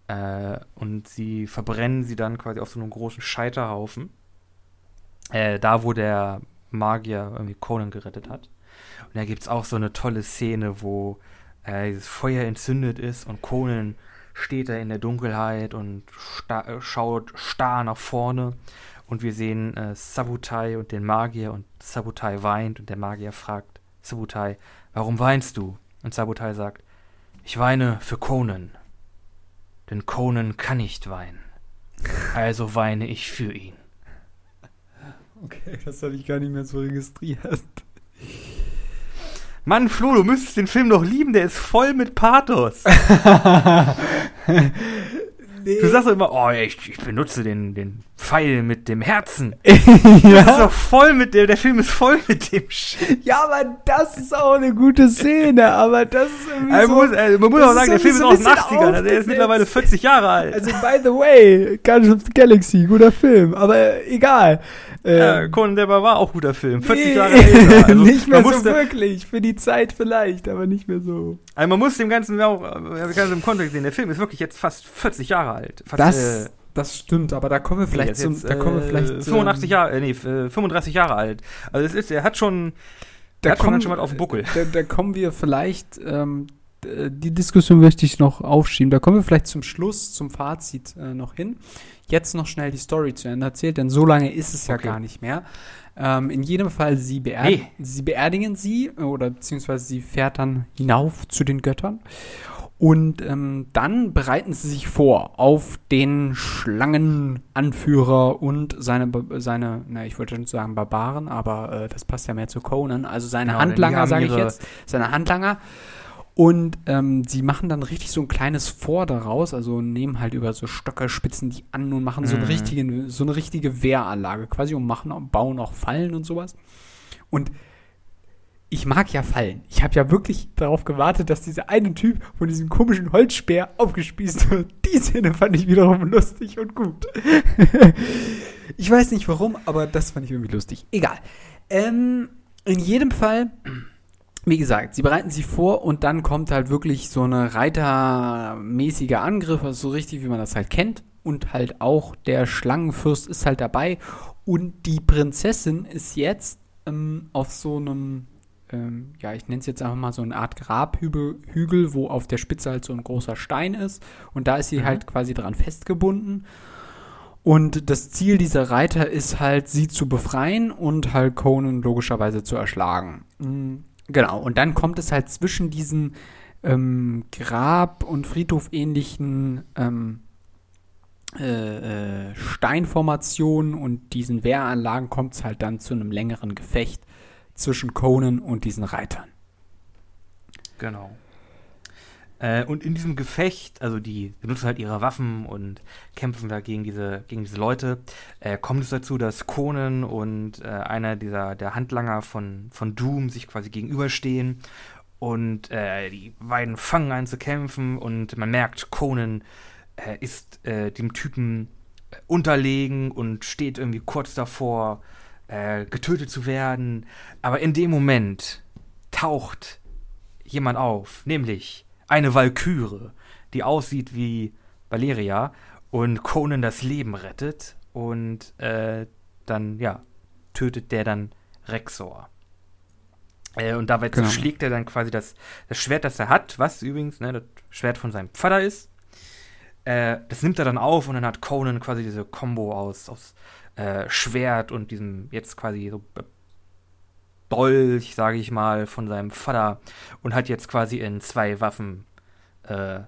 Äh, und sie verbrennen sie dann quasi auf so einem großen Scheiterhaufen. Äh, da, wo der Magier irgendwie Conan gerettet hat. Und da gibt es auch so eine tolle Szene, wo äh, dieses Feuer entzündet ist und Conan steht da in der Dunkelheit und sta äh, schaut starr nach vorne. Und wir sehen äh, Sabutai und den Magier und Sabutai weint und der Magier fragt Sabutai, warum weinst du? Und Sabutai sagt, ich weine für Conan. Denn Conan kann nicht weinen. Also weine ich für ihn. Okay, das habe ich gar nicht mehr so registriert. Mann, Flo, du müsstest den Film doch lieben, der ist voll mit Pathos. nee. <laughs> Du sagst doch immer, oh, ich, ich benutze den, den Pfeil mit dem Herzen. <laughs> ja. Das ist doch voll mit dem, der Film ist voll mit dem Shit. Ja, aber das ist auch eine gute Szene, aber das ist irgendwie also so, muss, also man muss auch sagen, der Film ist aus den 80ern, also der ist mittlerweile 40 Jahre alt. Also, by the way, Guardians of the Galaxy, guter Film, aber egal. Ja, ähm, Conan der war auch guter Film, 40 nee, Jahre älter. <laughs> Also, nicht mehr so wirklich, für die Zeit vielleicht, aber nicht mehr so. Also man muss dem Ganzen auch, äh, wir im Kontext sehen, der Film ist wirklich jetzt fast 40 Jahre alt. Fast, das, äh, das stimmt, aber da kommen wir vielleicht zum, jetzt, da kommen wir vielleicht 85 ähm, Jahre, äh, nee, 35 Jahre alt. Also es ist, er hat schon, da kommen, schon was auf dem Buckel. Da, da kommen wir vielleicht, ähm, die Diskussion möchte ich noch aufschieben. Da kommen wir vielleicht zum Schluss, zum Fazit äh, noch hin. Jetzt noch schnell die Story zu Ende erzählt, denn so lange ist es ja gar nicht mehr. Ähm, in jedem Fall, sie, beerd nee. sie beerdigen sie, oder beziehungsweise sie fährt dann hinauf zu den Göttern. Und ähm, dann bereiten sie sich vor auf den Schlangenanführer und seine, seine, na, ich wollte schon sagen Barbaren, aber äh, das passt ja mehr zu Conan. Also seine genau, Handlanger, sage ich jetzt, seine Handlanger. Und ähm, sie machen dann richtig so ein kleines Vor daraus, also nehmen halt über so Stöcke, spitzen die an und machen so, eine, mhm. richtige, so eine richtige Wehranlage quasi und machen, bauen auch Fallen und sowas. Und ich mag ja Fallen. Ich habe ja wirklich darauf gewartet, dass dieser eine Typ von diesem komischen Holzspeer aufgespießt wird. <laughs> Die Szene fand ich wiederum lustig und gut. <laughs> ich weiß nicht warum, aber das fand ich irgendwie lustig. Egal. Ähm, in jedem Fall wie gesagt, sie bereiten sich vor und dann kommt halt wirklich so eine reitermäßige Angriff, also so richtig, wie man das halt kennt. Und halt auch der Schlangenfürst ist halt dabei. Und die Prinzessin ist jetzt ähm, auf so einem, ähm, ja, ich nenne es jetzt einfach mal so eine Art Grabhügel, wo auf der Spitze halt so ein großer Stein ist. Und da ist sie mhm. halt quasi dran festgebunden. Und das Ziel dieser Reiter ist halt, sie zu befreien und halt Conan logischerweise zu erschlagen. Mhm Genau, und dann kommt es halt zwischen diesen ähm, Grab- und Friedhof-ähnlichen ähm, äh, äh, Steinformationen und diesen Wehranlagen kommt es halt dann zu einem längeren Gefecht zwischen Conan und diesen Reitern. Genau. Äh, und in diesem Gefecht, also die benutzen halt ihre Waffen und kämpfen da gegen diese, gegen diese Leute, äh, kommt es dazu, dass Conan und äh, einer dieser der Handlanger von, von Doom sich quasi gegenüberstehen und äh, die beiden fangen an zu kämpfen und man merkt, Conan äh, ist äh, dem Typen unterlegen und steht irgendwie kurz davor, getötet zu werden. Aber in dem Moment taucht jemand auf, nämlich eine Walküre, die aussieht wie Valeria und Conan das Leben rettet und äh, dann, ja, tötet der dann Rexor. Äh, und dabei genau. schlägt er dann quasi das, das Schwert, das er hat, was übrigens ne, das Schwert von seinem Vater ist. Äh, das nimmt er dann auf und dann hat Conan quasi diese Combo aus, aus äh, Schwert und diesem jetzt quasi so Dolch, sage ich mal, von seinem Vater und hat jetzt quasi in zwei Waffen äh,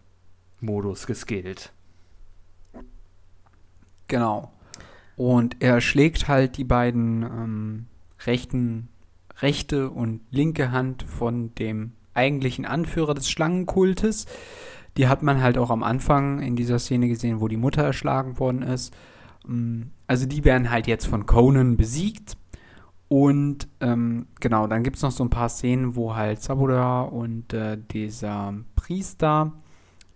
Modus geskillt. Genau. Und er schlägt halt die beiden ähm, rechten, rechte und linke Hand von dem eigentlichen Anführer des Schlangenkultes. Die hat man halt auch am Anfang in dieser Szene gesehen, wo die Mutter erschlagen worden ist. Ähm, also die werden halt jetzt von Conan besiegt und ähm, genau, dann gibt es noch so ein paar Szenen, wo halt Sabura und äh, dieser Priester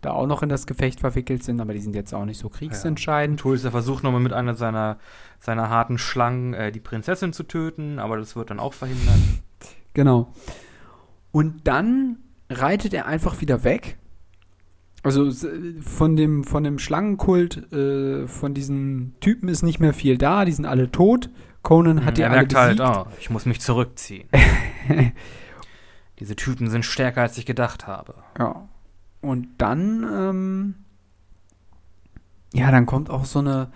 da auch noch in das Gefecht verwickelt sind, aber die sind jetzt auch nicht so kriegsentscheidend. Ja. Tulsa versucht nochmal mit einer seiner, seiner harten Schlangen äh, die Prinzessin zu töten, aber das wird dann auch verhindert. Genau. Und dann reitet er einfach wieder weg also von dem, von dem Schlangenkult, äh, von diesen Typen ist nicht mehr viel da, die sind alle tot. Conan hat die er alle merkt halt, besiegt. oh, ich muss mich zurückziehen. <laughs> Diese Typen sind stärker, als ich gedacht habe. Ja. Und dann, ähm, ja, dann kommt auch so eine,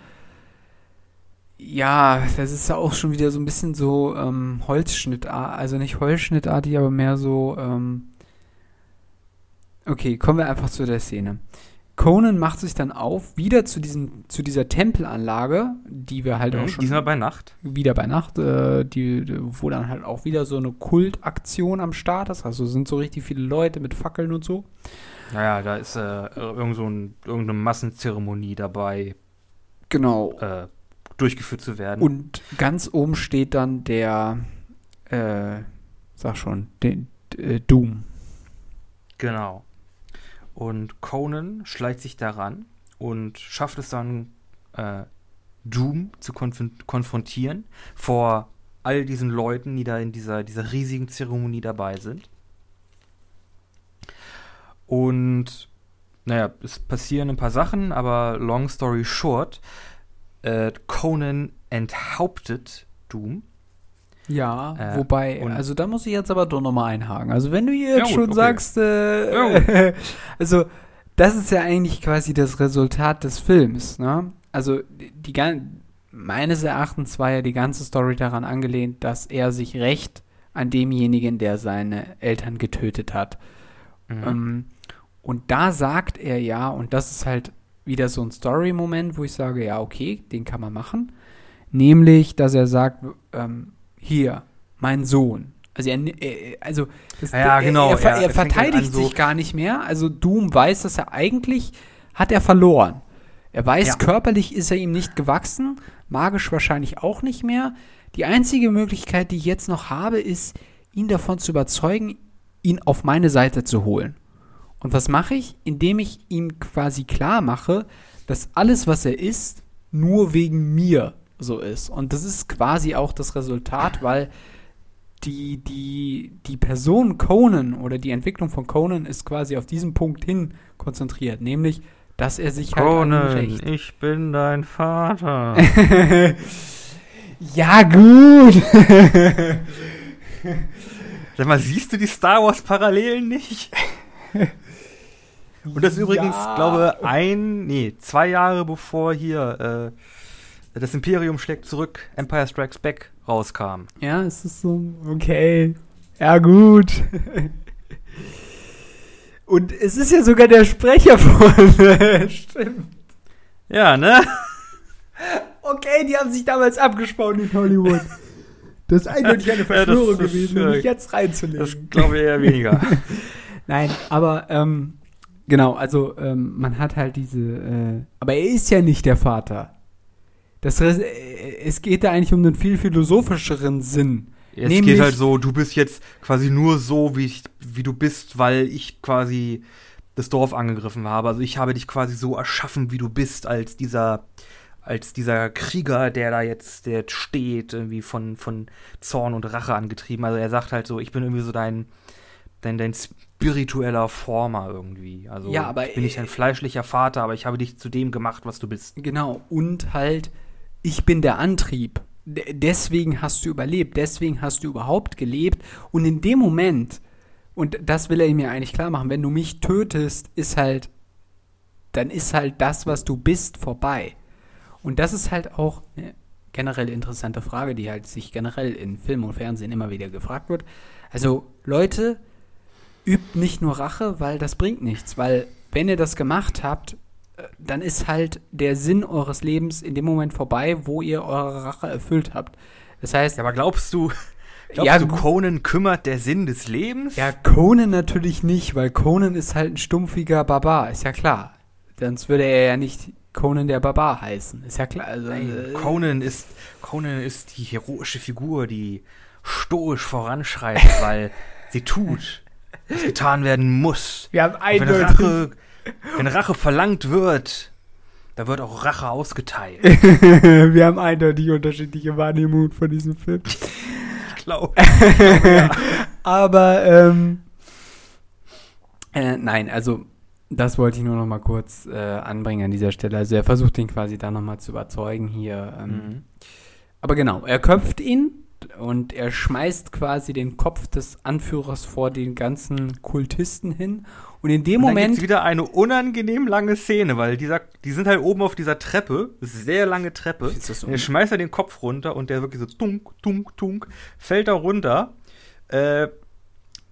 ja, das ist ja auch schon wieder so ein bisschen so ähm, Holzschnittartig, also nicht Holzschnittartig, aber mehr so, ähm, okay, kommen wir einfach zu der Szene. Conan macht sich dann auf, wieder zu, diesem, zu dieser Tempelanlage, die wir halt auch Mhm, schon Diesmal bei Nacht. wieder bei Nacht, äh, die, wo dann halt auch wieder so eine Kultaktion am Start ist. Also sind so richtig viele Leute mit Fackeln und so. Naja, da ist äh, irgend so ein, irgendeine Massenzeremonie dabei, Genau. äh, durchgeführt zu werden. Und ganz oben steht dann der, äh, sag schon, den, äh, Doom. Genau. Und Conan schleicht sich daran und schafft es dann, äh, Doom zu konf konfrontieren vor all diesen Leuten, die da in dieser, dieser riesigen Zeremonie dabei sind. Und naja, es passieren ein paar Sachen, aber long story short, äh, Conan enthauptet Doom. Ja, Äh, wobei, also da muss ich jetzt aber doch nochmal einhaken. Also wenn du jetzt Ja, gut, schon okay. sagst, äh, Ja, <laughs> also das ist ja eigentlich quasi das Resultat des Films, ne? Also die, die meines Erachtens war ja die ganze Story daran angelehnt, dass er sich rächt an demjenigen, der seine Eltern getötet hat. Mhm. Ähm, und da sagt er ja, und das ist halt wieder so ein Story-Moment, wo ich sage, ja, okay, den kann man machen. Nämlich, dass er sagt, ähm, hier, mein Sohn. Also, er, also das, Ja, genau, er, er, er- er halt verteidigt so- sich gar nicht mehr. Also Doom weiß, dass er eigentlich hat er verloren. Er weiß, Ja. körperlich ist er ihm nicht gewachsen, magisch wahrscheinlich auch nicht mehr. Die einzige Möglichkeit, die ich jetzt noch habe, ist, ihn davon zu überzeugen, ihn auf meine Seite zu holen. Und was mache ich? Indem ich ihm quasi klar mache, dass alles, was er ist, nur wegen mir so ist. Und das ist quasi auch das Resultat, weil die, die, die Person Conan oder die Entwicklung von Conan ist quasi auf diesen Punkt hin konzentriert, nämlich, dass er sich halt an Conan, ich bin dein Vater. <laughs> Ja, gut. <laughs> Sag mal, siehst du die Star Wars Parallelen nicht? Und das ist übrigens, Ja. glaube ein, nee, zwei Jahre bevor hier äh, das Imperium schlägt zurück, Empire Strikes Back rauskam. ja, es ist so, okay. Ja, gut. <laughs> Und es ist ja sogar der Sprecher von. <laughs> Stimmt. Ja, ne? <laughs> Okay, die haben sich damals abgesprochen in Hollywood. Das ist eindeutig eine Ja, das Verschwörung ist, gewesen, äh, um mich jetzt reinzulegen. Das glaube ich eher weniger. Nein, aber ähm, genau, also ähm, man hat halt diese, äh, aber er ist ja nicht der Vater. Das, äh, es geht da eigentlich um einen viel philosophischeren Sinn. Es Nämlich- geht halt so, du bist jetzt quasi nur so, wie, ich, wie du bist, weil ich quasi das Dorf angegriffen habe. Also ich habe dich quasi so erschaffen, wie du bist, als dieser, als dieser Krieger, der da jetzt, der steht, irgendwie von, von Zorn und Rache angetrieben. Also er sagt halt so, ich bin irgendwie so dein, dein, dein spiritueller Former irgendwie. Also Ja, aber, ich bin nicht äh, dein fleischlicher Vater, aber ich habe dich zu dem gemacht, was du bist. Genau, und halt, ich bin der Antrieb. D deswegen hast du überlebt, deswegen hast du überhaupt gelebt. Und in dem Moment, und das will er mir eigentlich klar machen, wenn du mich tötest, ist halt, dann ist halt das, was du bist, vorbei. Und das ist halt auch eine generell interessante Frage, die halt sich generell in Film und Fernsehen immer wieder gefragt wird. Also, Leute, übt nicht nur Rache, weil das bringt nichts. Weil, wenn ihr das gemacht habt, dann ist halt der Sinn eures Lebens in dem Moment vorbei, wo ihr eure Rache erfüllt habt. Das heißt, Ja, aber glaubst du, glaubst Ja, du, Conan kümmert der Sinn des Lebens? ja, Conan natürlich nicht, weil Conan ist halt ein stumpfiger Barbar, ist ja klar. Sonst würde er ja nicht Conan der Barbar heißen, ist ja klar. Also, Nein, äh, Conan ist, Conan ist die heroische Figur, die stoisch voranschreitet, <laughs> weil sie tut, was getan werden muss. wir haben eindeutig. Rache, <laughs> wenn Rache verlangt wird, da wird auch Rache ausgeteilt. <laughs> wir haben eindeutig unterschiedliche Wahrnehmungen von diesem Film. Ich glaube. <laughs> Aber, ähm, äh, nein, also Das wollte ich nur noch mal kurz äh, anbringen an dieser Stelle. Also er versucht ihn quasi da noch mal zu überzeugen hier. Ähm. Mhm. Aber genau, er köpft ihn und er schmeißt quasi den Kopf des Anführers vor den ganzen Kultisten hin. Und in dem Und dann Moment gibt's wieder eine unangenehm lange Szene, weil dieser, die sind halt oben auf dieser Treppe, sehr lange Treppe. So? Und er schmeißt er den Kopf runter und der wirklich so tunk, tunk, tunk, fällt da runter. Äh,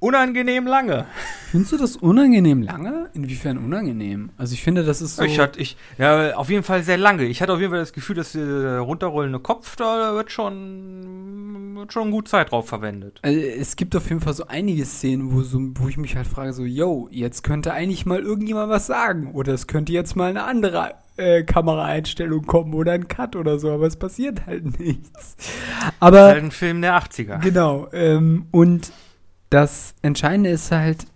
unangenehm lange. Findest du das unangenehm lange? Inwiefern unangenehm? Also ich finde, das ist so. Ich hatte, ich, ja, auf jeden Fall sehr lange. Ich hatte auf jeden Fall das Gefühl, dass der runterrollende Kopf, da wird schon, wird schon gut Zeit drauf verwendet. also es gibt auf jeden Fall so einige Szenen, wo, so, wo ich mich halt frage, so, yo, jetzt könnte eigentlich mal irgendjemand was sagen. Oder es könnte jetzt mal eine andere äh, Kameraeinstellung kommen oder ein Cut oder so, aber es passiert halt <laughs> nichts. Aber halt ein Film der 80er. Genau. Ähm, und das Entscheidende ist halt,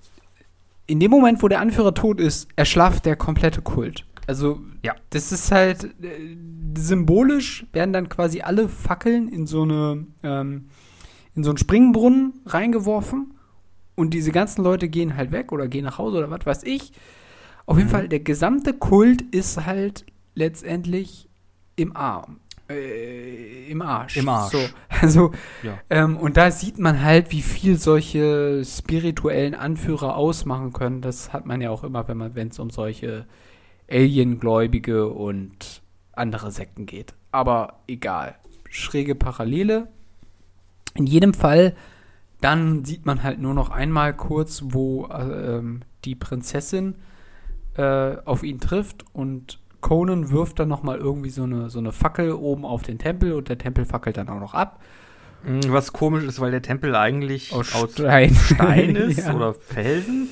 in dem Moment, wo der Anführer tot ist, erschlafft der komplette Kult. Also, Ja. das ist halt äh, symbolisch werden dann quasi alle Fackeln in so eine ähm, in so einen Springbrunnen reingeworfen und diese ganzen Leute gehen halt weg oder gehen nach Hause oder was weiß ich. Auf jeden Mhm. Fall, der gesamte Kult ist halt letztendlich im Arm. Äh, Im Arsch. Im Arsch. So, <laughs> also, Ja. ähm, und da sieht man halt, wie viel solche spirituellen Anführer ausmachen können. Das hat man ja auch immer, wenn es um solche Aliengläubige und andere Sekten geht. Aber egal. Schräge Parallele. In jedem Fall, dann sieht man halt nur noch einmal kurz, wo äh, ähm, die Prinzessin äh, auf ihn trifft und Conan wirft dann noch mal irgendwie so eine, so eine Fackel oben auf den Tempel und der Tempel fackelt dann auch noch ab. Mm, Was komisch ist, weil der Tempel eigentlich Aus aus, Stein. Stein ist <laughs> Ja. oder Felsen.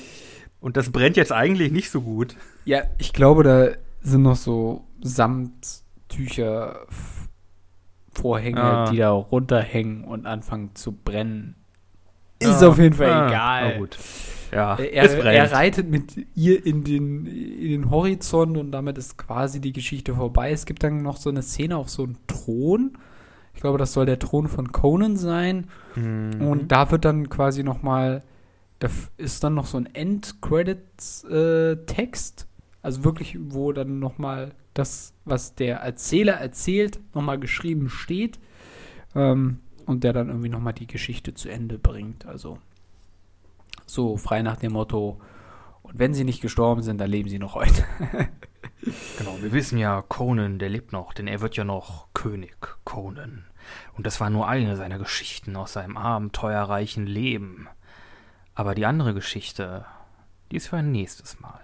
Und das brennt jetzt eigentlich nicht so gut. Ja, ich glaube, da sind noch so Samttücher, Vorhänge, Ah. die da runterhängen und anfangen zu brennen. Ist Ja. auf jeden Fall Ah, egal. Na gut. Ja, Er, es er, er reitet mit ihr in den, in den Horizont und damit ist quasi die Geschichte vorbei. Es gibt dann noch so eine Szene auf so einem Thron. Ich glaube, das soll der Thron von Conan sein. Mhm. Und da wird dann quasi noch mal, da ist dann noch so ein End-Credits-Text, also wirklich, wo dann noch mal das, was der Erzähler erzählt, noch mal geschrieben steht ähm, und der dann irgendwie noch mal die Geschichte zu Ende bringt. Also so frei nach dem Motto, und wenn sie nicht gestorben sind, dann leben sie noch heute. <laughs> Genau, wir wissen ja, Conan, der lebt noch, denn er wird ja noch König Conan. Und das war nur eine seiner Geschichten aus seinem abenteuerreichen Leben. Aber die andere Geschichte, die ist für ein nächstes Mal.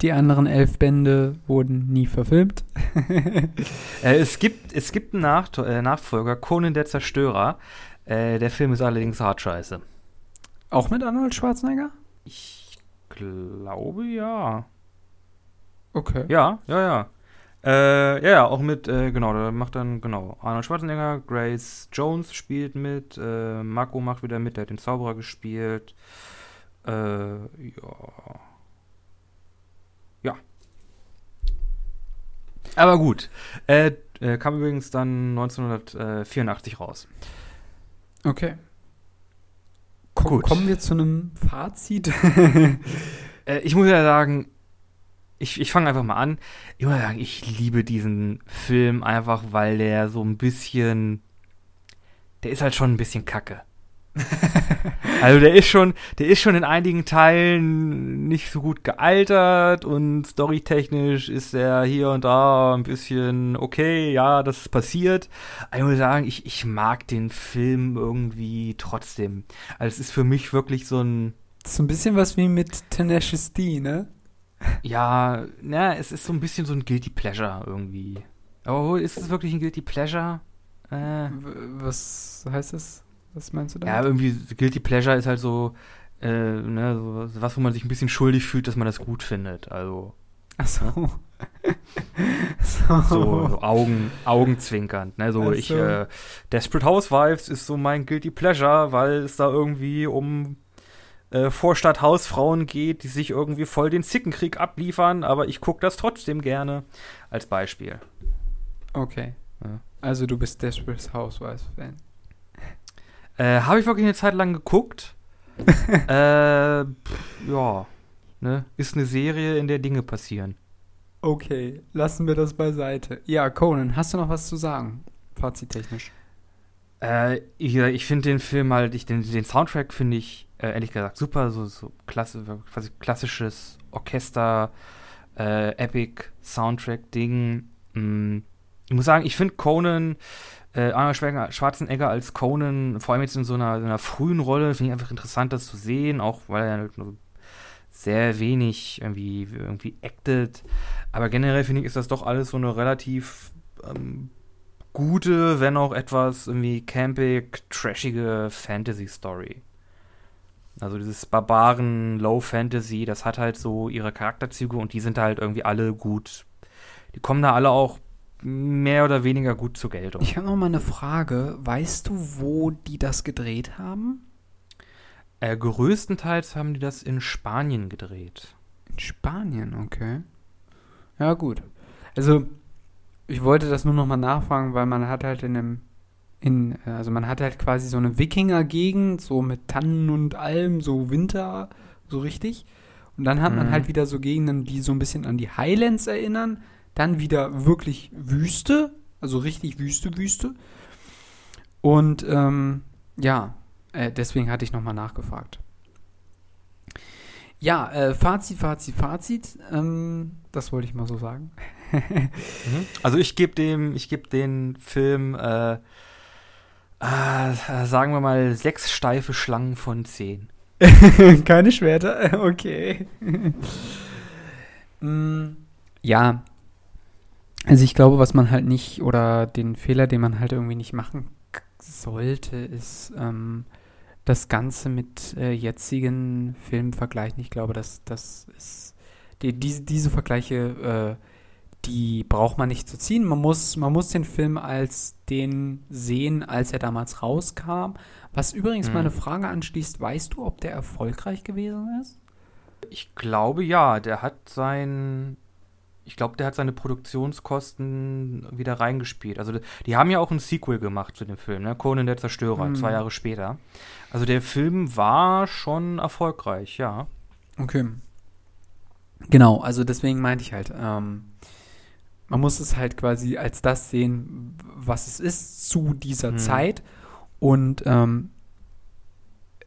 Die anderen elf Bände wurden nie verfilmt. <laughs> Äh, es, gibt, es gibt einen Nach äh, Nachfolger, Conan der Zerstörer. Äh, der Film ist allerdings hart scheiße. Auch mit Arnold Schwarzenegger? Ich glaube ja. Okay. Ja, ja, ja. Äh, ja, ja, auch mit, äh, genau, da macht dann, genau, Arnold Schwarzenegger, Grace Jones spielt mit, äh, Marco macht wieder mit, der hat den Zauberer gespielt. Äh, ja. Ja. Aber gut. Äh, äh, kam übrigens dann 1984 raus. Okay. Ko Gut. Kommen wir zu einem Fazit. <laughs> Äh, ich muss ja sagen, ich, ich fange einfach mal an. Ich muss ja sagen, ich liebe diesen Film einfach, weil der so ein bisschen. Der ist halt schon ein bisschen kacke. <laughs> also der ist schon, der ist schon in einigen Teilen nicht so gut gealtert und storytechnisch ist er hier und da ein bisschen okay, ja, das ist passiert. Aber ich muss sagen, ich, ich mag den Film irgendwie trotzdem. Also es ist für mich wirklich so ein so ein bisschen was wie mit Tenacious D, ne? Ja, na, es ist so ein bisschen so ein Guilty Pleasure irgendwie. Aber ist es wirklich ein Guilty Pleasure? Äh, Was heißt das? Was meinst du ja, damit? irgendwie Guilty Pleasure ist halt so, äh, ne, so was, wo man sich ein bisschen schuldig fühlt, dass man das gut findet. Also Ach so. <laughs> so. so, so Augen, Augenzwinkernd. Ne? So Ach ich, äh, Desperate Housewives ist so mein Guilty Pleasure, weil es da irgendwie um äh, Vorstadt-Hausfrauen geht, die sich irgendwie voll den Zickenkrieg abliefern, aber ich gucke das trotzdem gerne. Als Beispiel. Okay. Ja. Also du bist Desperate Housewives-Fan. Äh, Habe ich wirklich eine Zeit lang geguckt. <laughs> äh, pff, ja. ne, ist eine Serie, in der Dinge passieren. Okay, lassen wir das beiseite. Ja, Conan, hast du noch was zu sagen? Fazittechnisch. Äh, ich, ich finde den Film halt, ich, den, den Soundtrack finde ich äh, ehrlich gesagt super, so, so klasse, quasi klassisches Orchester, äh, Epic Soundtrack-Ding. Ich muss sagen, ich finde Conan, äh, Arnold Schwarzenegger als Conan, vor allem jetzt in so einer, in einer frühen Rolle, finde ich einfach interessant, das zu sehen, auch weil er halt sehr wenig irgendwie, irgendwie acted. Aber generell finde ich, ist das doch alles so eine relativ ähm, gute, wenn auch etwas irgendwie campig, trashige Fantasy-Story. Also dieses Barbaren Low Fantasy, das hat halt so ihre Charakterzüge und die sind halt irgendwie alle gut. Die kommen da alle auch mehr oder weniger gut zur Geltung. Ich habe noch mal eine Frage. Weißt du, wo die das gedreht haben? Äh, größtenteils haben die das in Spanien gedreht. In Spanien, okay. Ja, gut. Also, ich wollte das nur noch mal nachfragen, weil man hat halt in dem in, also man hat halt quasi so eine Wikinger-Gegend, so mit Tannen und Alm, so Winter, so richtig. Und dann hat mhm. man halt wieder so Gegenden, die so ein bisschen an die Highlands erinnern. Dann wieder wirklich Wüste, also richtig Wüste, Wüste. Und ähm, ja, äh, deswegen hatte ich nochmal nachgefragt. Ja, äh, Fazit, Fazit, Fazit. Ähm, das wollte ich mal so sagen. <laughs> mhm. Also ich gebe dem, ich gebe den Film äh, äh, sagen wir mal sechs steife Schlangen von zehn. <laughs> Keine Schwerter? Okay. <laughs> mm, ja. Also ich glaube, was man halt nicht, oder den Fehler, den man halt irgendwie nicht machen sollte, ist ähm, das Ganze mit äh, jetzigen Filmen vergleichen. Ich glaube, dass das ist die, diese, diese Vergleiche äh, die braucht man nicht zu ziehen. Man muss, man muss den Film als den sehen, als er damals rauskam. Was übrigens hm. meine Frage anschließt, weißt du, ob der erfolgreich gewesen ist? Ich glaube ja, der hat sein, ich glaube, der hat seine Produktionskosten wieder reingespielt. Also die haben ja auch ein Sequel gemacht zu dem Film, ne? Conan der Zerstörer, hm. zwei Jahre später. Also der Film war schon erfolgreich, ja. Okay. Genau, also deswegen meinte ich halt, ähm, man muss es halt quasi als das sehen, was es ist zu dieser mhm. Zeit. Und ähm,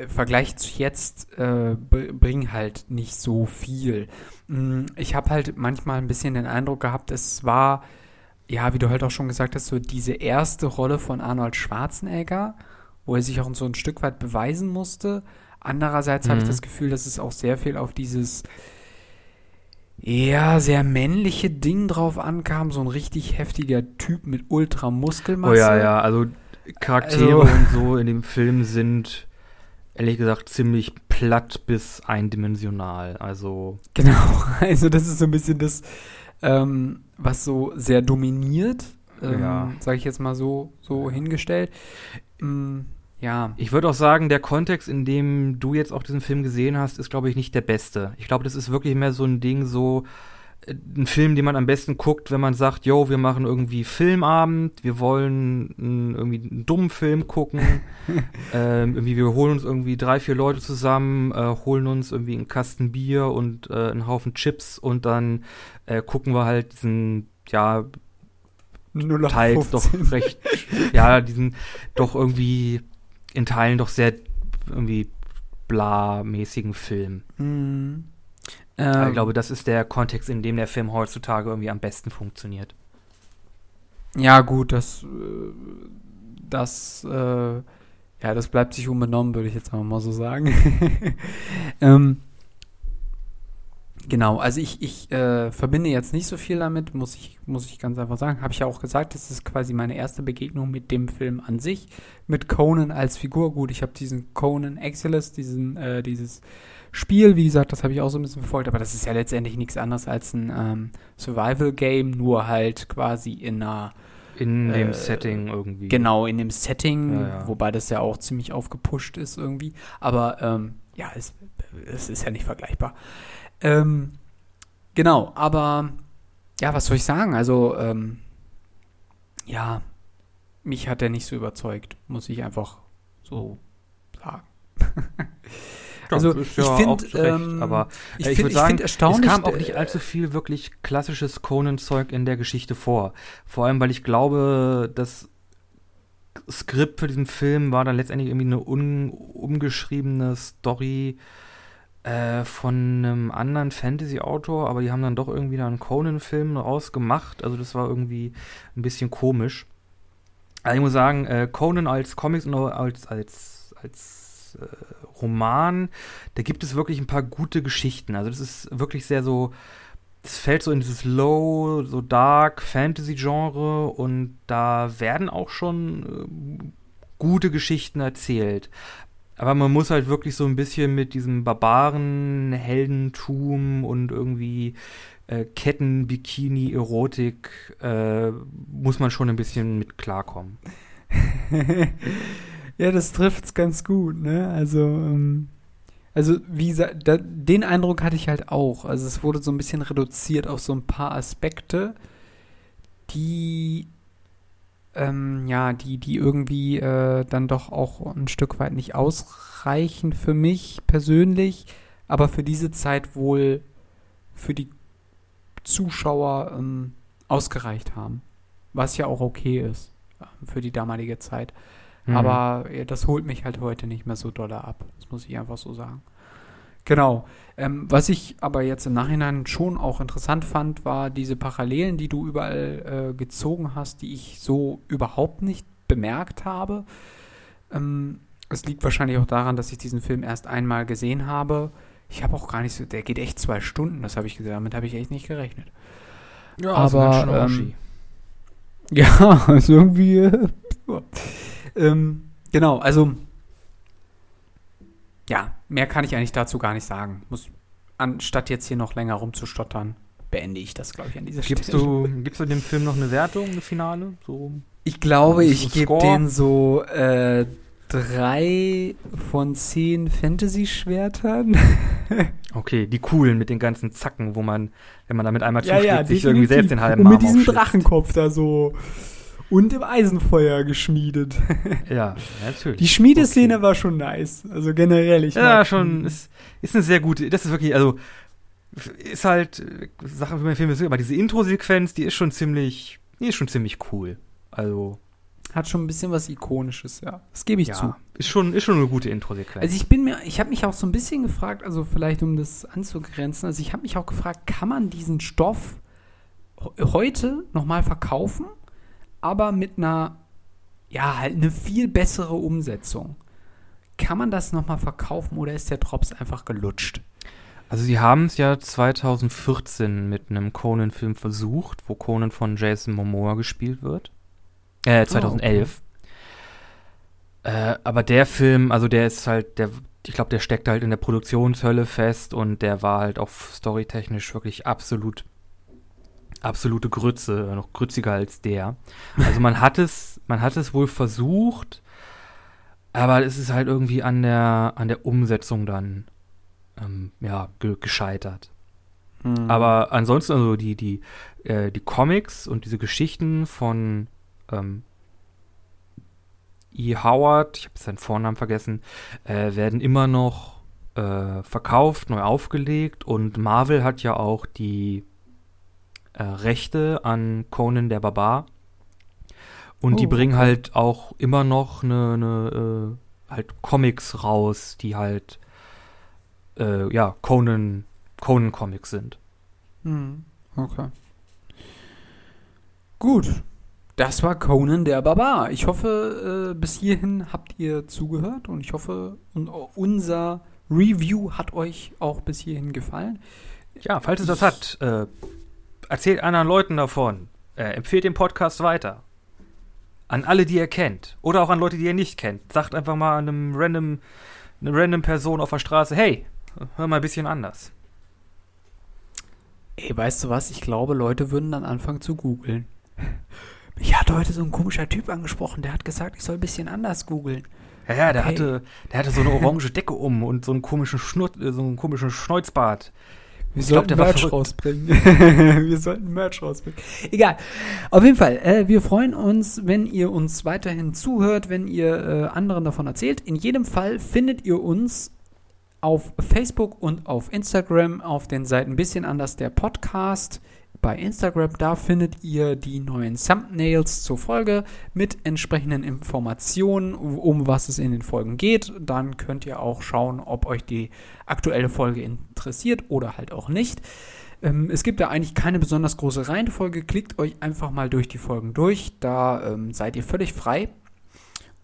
Vergleich zu jetzt äh, bringen halt nicht so viel. Mm, ich habe halt manchmal ein bisschen den Eindruck gehabt, es war, ja, wie du halt auch schon gesagt hast, so diese erste Rolle von Arnold Schwarzenegger, wo er sich auch so ein Stück weit beweisen musste. Andererseits mhm. habe ich das Gefühl, dass es auch sehr viel auf dieses ja, sehr männliche Ding drauf ankam, so ein richtig heftiger Typ mit Ultramuskelmasse. Oh ja, ja, also Charaktere also, und so in dem Film sind ehrlich gesagt ziemlich platt bis eindimensional. Also genau, <laughs> also das ist so ein bisschen das, ähm, was so sehr dominiert, ähm, ja. sage ich jetzt mal so so hingestellt. Ähm, ja. Ich würde auch sagen, der Kontext, in dem du jetzt auch diesen Film gesehen hast, ist, glaube ich, nicht der beste. Ich glaube, das ist wirklich mehr so ein Ding, so ein Film, den man am besten guckt, wenn man sagt, yo, wir machen irgendwie Filmabend, wir wollen n, irgendwie einen dummen Film gucken, <laughs> ähm, irgendwie wir holen uns irgendwie drei, vier Leute zusammen, äh, holen uns irgendwie einen Kasten Bier und äh, einen Haufen Chips und dann äh, gucken wir halt diesen, ja, teils doch recht, ja, diesen doch irgendwie in Teilen doch sehr irgendwie bla-mäßigen Film. Mhm. Ähm, ich glaube, das ist der Kontext, in dem der Film heutzutage irgendwie am besten funktioniert. Ja, gut, das, äh, das, äh, ja, das bleibt sich unbenommen, würde ich jetzt mal so sagen. <laughs> ähm, Genau, also ich, ich äh, verbinde jetzt nicht so viel damit, muss ich, muss ich ganz einfach sagen. Habe ich ja auch gesagt, das ist quasi meine erste Begegnung mit dem Film an sich, mit Conan als Figur. Gut, ich habe diesen Conan Exilus, diesen, äh, dieses Spiel, wie gesagt, das habe ich auch so ein bisschen verfolgt, aber das ist ja letztendlich nichts anderes als ein ähm, Survival-Game, nur halt quasi in einer in dem äh, Setting irgendwie. Genau, in dem Setting, ja, ja. wobei das ja auch ziemlich aufgepusht ist irgendwie. Aber ähm, ja, es, es ist ja nicht vergleichbar. Ähm, genau, aber ja, was soll ich sagen? Also, ähm, ja, mich hat er nicht so überzeugt, muss ich einfach so sagen. <laughs> also ist ich ja finde, zu Recht, ähm, aber ich äh, ich würde ich sagen, erstaunlich, es kam auch äh, nicht allzu viel wirklich klassisches Conan-Zeug in der Geschichte vor. Vor allem, weil ich glaube, das Skript für diesen Film war dann letztendlich irgendwie eine un umgeschriebene Story äh, von einem anderen Fantasy-Autor, aber die haben dann doch irgendwie da einen Conan-Film rausgemacht. Also das war irgendwie ein bisschen komisch. Also ich muss sagen, äh, Conan als Comics und als, als, als äh, Roman, da gibt es wirklich ein paar gute Geschichten. Also das ist wirklich sehr so, es fällt so in dieses Low, so Dark Fantasy-Genre und da werden auch schon äh, gute Geschichten erzählt. Aber man muss halt wirklich so ein bisschen mit diesem Barbaren-Heldentum und irgendwie äh, Ketten, Bikini, Erotik, äh, muss man schon ein bisschen mit klarkommen. <laughs> ja, das trifft's ganz gut, ne? Also, ähm, also wie gesagt, da, den Eindruck hatte ich halt auch. Also es wurde so ein bisschen reduziert auf so ein paar Aspekte, die ähm, ja, die, die irgendwie äh, dann doch auch ein Stück weit nicht ausreichen für mich persönlich, aber für diese Zeit wohl für die Zuschauer ähm, ausgereicht haben. Was ja auch okay ist äh, für die damalige Zeit. Mhm. Aber ja, das holt mich halt heute nicht mehr so doll ab. Das muss ich einfach so sagen. Genau. Ähm, was ich aber jetzt im Nachhinein schon auch interessant fand, war diese Parallelen, die du überall äh, gezogen hast, die ich so überhaupt nicht bemerkt habe. Ähm, es liegt wahrscheinlich auch daran, dass ich diesen Film erst einmal gesehen habe. Ich habe auch gar nicht so, der geht echt zwei Stunden, das habe ich gesagt, damit habe ich echt nicht gerechnet. ja, aber, schön ähm, <laughs> Ja, also irgendwie. Äh, ähm, genau, also. Ja, mehr kann ich eigentlich dazu gar nicht sagen. Muss, anstatt jetzt hier noch länger rumzustottern, beende ich das, glaube ich, an dieser Gibst Stelle. du, gibst du dem Film noch eine Wertung, eine Finale? So. Ich glaube, So ich gebe den so äh, drei von zehn Fantasy-Schwertern. <laughs> Okay, die coolen mit den ganzen Zacken, wo man, wenn man damit einmal Ja, zuschlägt, ja, sich irgendwie selbst den halben Und mit Arm diesem aufschlitzt. Drachenkopf da so und im Eisenfeuer geschmiedet. <laughs> Ja, natürlich. Die Schmiedeszene Okay. war schon nice. Also generell, ich Ja, schon, ist, ist eine sehr gute, das ist wirklich, also, ist halt, Sachen für meinen Film ist, aber diese Intro-Sequenz, die ist schon ziemlich, die ist schon ziemlich cool. Also, Hat schon ein bisschen was Ikonisches, ja. Das gebe ich ja, zu. ist schon, ist schon eine gute Intro-Sequenz. Also ich bin mir, ich habe mich auch so ein bisschen gefragt, also vielleicht um das anzugrenzen, also ich habe mich auch gefragt, kann man diesen Stoff he- heute nochmal verkaufen, aber mit einer, ja, halt eine viel bessere Umsetzung. Kann man das nochmal verkaufen oder ist der Drops einfach gelutscht? Also sie haben es ja 2014 mit einem Conan-Film versucht, wo Conan von Jason Momoa gespielt wird. Äh, 2011. äh, aber der Film, also der ist halt, der, ich glaube, der steckt halt in der Produktionshölle fest und der war halt auch storytechnisch wirklich absolut, absolute Grütze, noch grütziger als der. Also man hat es, man hat es wohl versucht, aber es ist halt irgendwie an der, an der Umsetzung dann ähm, ja, ge gescheitert. Hm. Aber ansonsten, also die, die, äh, die Comics und diese Geschichten von ähm, E. Howard, ich habe seinen Vornamen vergessen, äh, werden immer noch äh, verkauft, neu aufgelegt und Marvel hat ja auch die äh, Rechte an Conan der Barbar. Und die Oh, bringen okay. halt auch immer noch eine, eine äh, halt Comics raus, die halt äh, ja, Conan, Conan Comics sind. Hm, Okay. Gut. Das war Conan der Barbar. Ich hoffe, äh, bis hierhin habt ihr zugehört und ich hoffe, un unser Review hat euch auch bis hierhin gefallen. Ja, falls es das hat, äh, erzählt anderen Leuten davon. Äh, empfehlt den Podcast weiter. An alle, die ihr kennt. Oder auch an Leute, die ihr nicht kennt. Sagt einfach mal einem random, eine random Person auf der Straße, hey, hör mal ein bisschen anders. Ey, weißt du was? Ich glaube, Leute würden dann anfangen zu googeln. <laughs> Mich hat heute so ein komischer Typ angesprochen, der hat gesagt, ich soll ein bisschen anders googeln. Ja, ja, der Okay. hatte, der hatte so eine orange Decke um und so einen komischen Schnurr, äh, so einen komischen Schneuzbart. Wir Ich glaub, sollten war Merch verrückt. rausbringen. <laughs> wir sollten Merch rausbringen. Egal. Auf jeden Fall, äh, wir freuen uns, wenn ihr uns weiterhin zuhört, wenn ihr äh, anderen davon erzählt. In jedem Fall findet ihr uns auf Facebook und auf Instagram auf den Seiten ein bisschen anders der Podcast. Bei Instagram, da findet ihr die neuen Thumbnails zur Folge mit entsprechenden Informationen, um was es in den Folgen geht. Dann könnt ihr auch schauen, ob euch die aktuelle Folge interessiert oder halt auch nicht. Ähm, es gibt da eigentlich keine besonders große Reihenfolge. Klickt euch einfach mal durch die Folgen durch. Da ähm, seid ihr völlig frei.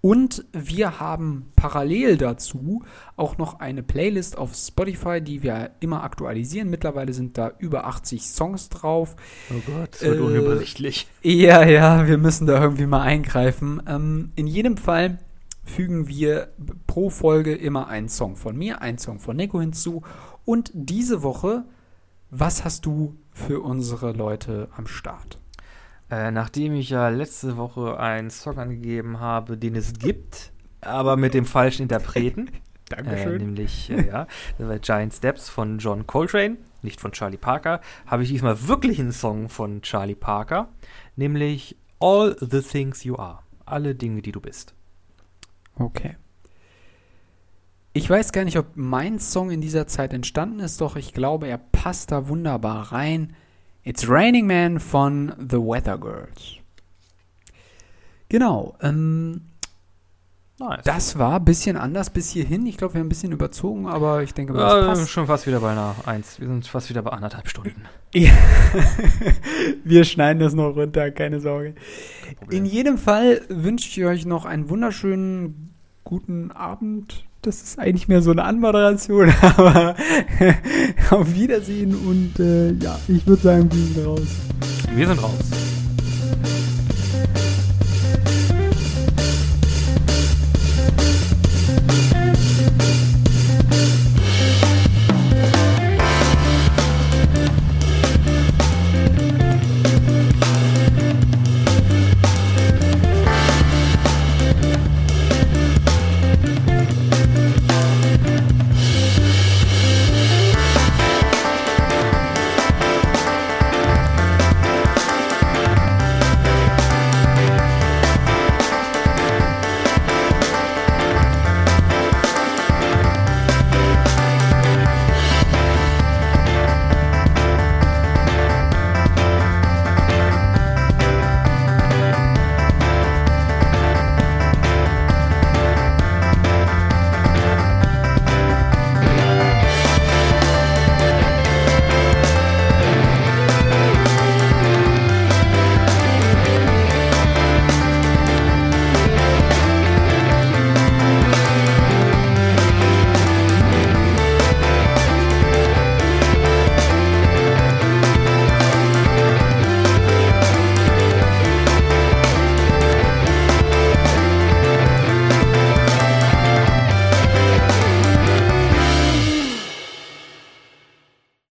Und wir haben parallel dazu auch noch eine Playlist auf Spotify, die wir immer aktualisieren. Mittlerweile sind da über 80 Songs drauf. Oh Gott, das wird äh, unübersichtlich. Ja, ja, wir müssen da irgendwie mal eingreifen. Ähm, in jedem Fall fügen wir pro Folge immer einen Song von mir, einen Song von Nico hinzu. Und diese Woche, was hast du für unsere Leute am Start? Äh, nachdem ich ja letzte Woche einen Song angegeben habe, den es gibt, aber mit dem falschen Interpreten. <laughs> Dankeschön. Äh, nämlich, äh, ja, Giant Steps von John Coltrane, nicht von Charlie Parker, habe ich diesmal wirklich einen Song von Charlie Parker, nämlich All the Things You Are. Alle Dinge, die du bist. Okay. Ich weiß gar nicht, ob mein Song in dieser Zeit entstanden ist, doch ich glaube, er passt da wunderbar rein. It's Raining Man von The Weather Girls. Genau. Ähm, nice. Das war ein bisschen anders bis hierhin. Ich glaube, wir haben ein bisschen überzogen, aber ich denke, das ja, passt. schon fast wieder bei einer Eins. Wir sind fast wieder bei anderthalb Stunden. <laughs> Ja. wir schneiden das noch runter, keine Sorge. In jedem Fall wünsche ich euch noch einen wunderschönen guten Abend, das ist eigentlich mehr so eine Anmoderation, <laughs> aber auf Wiedersehen und äh, ja, ich würde sagen, wir sind raus. Wir sind raus.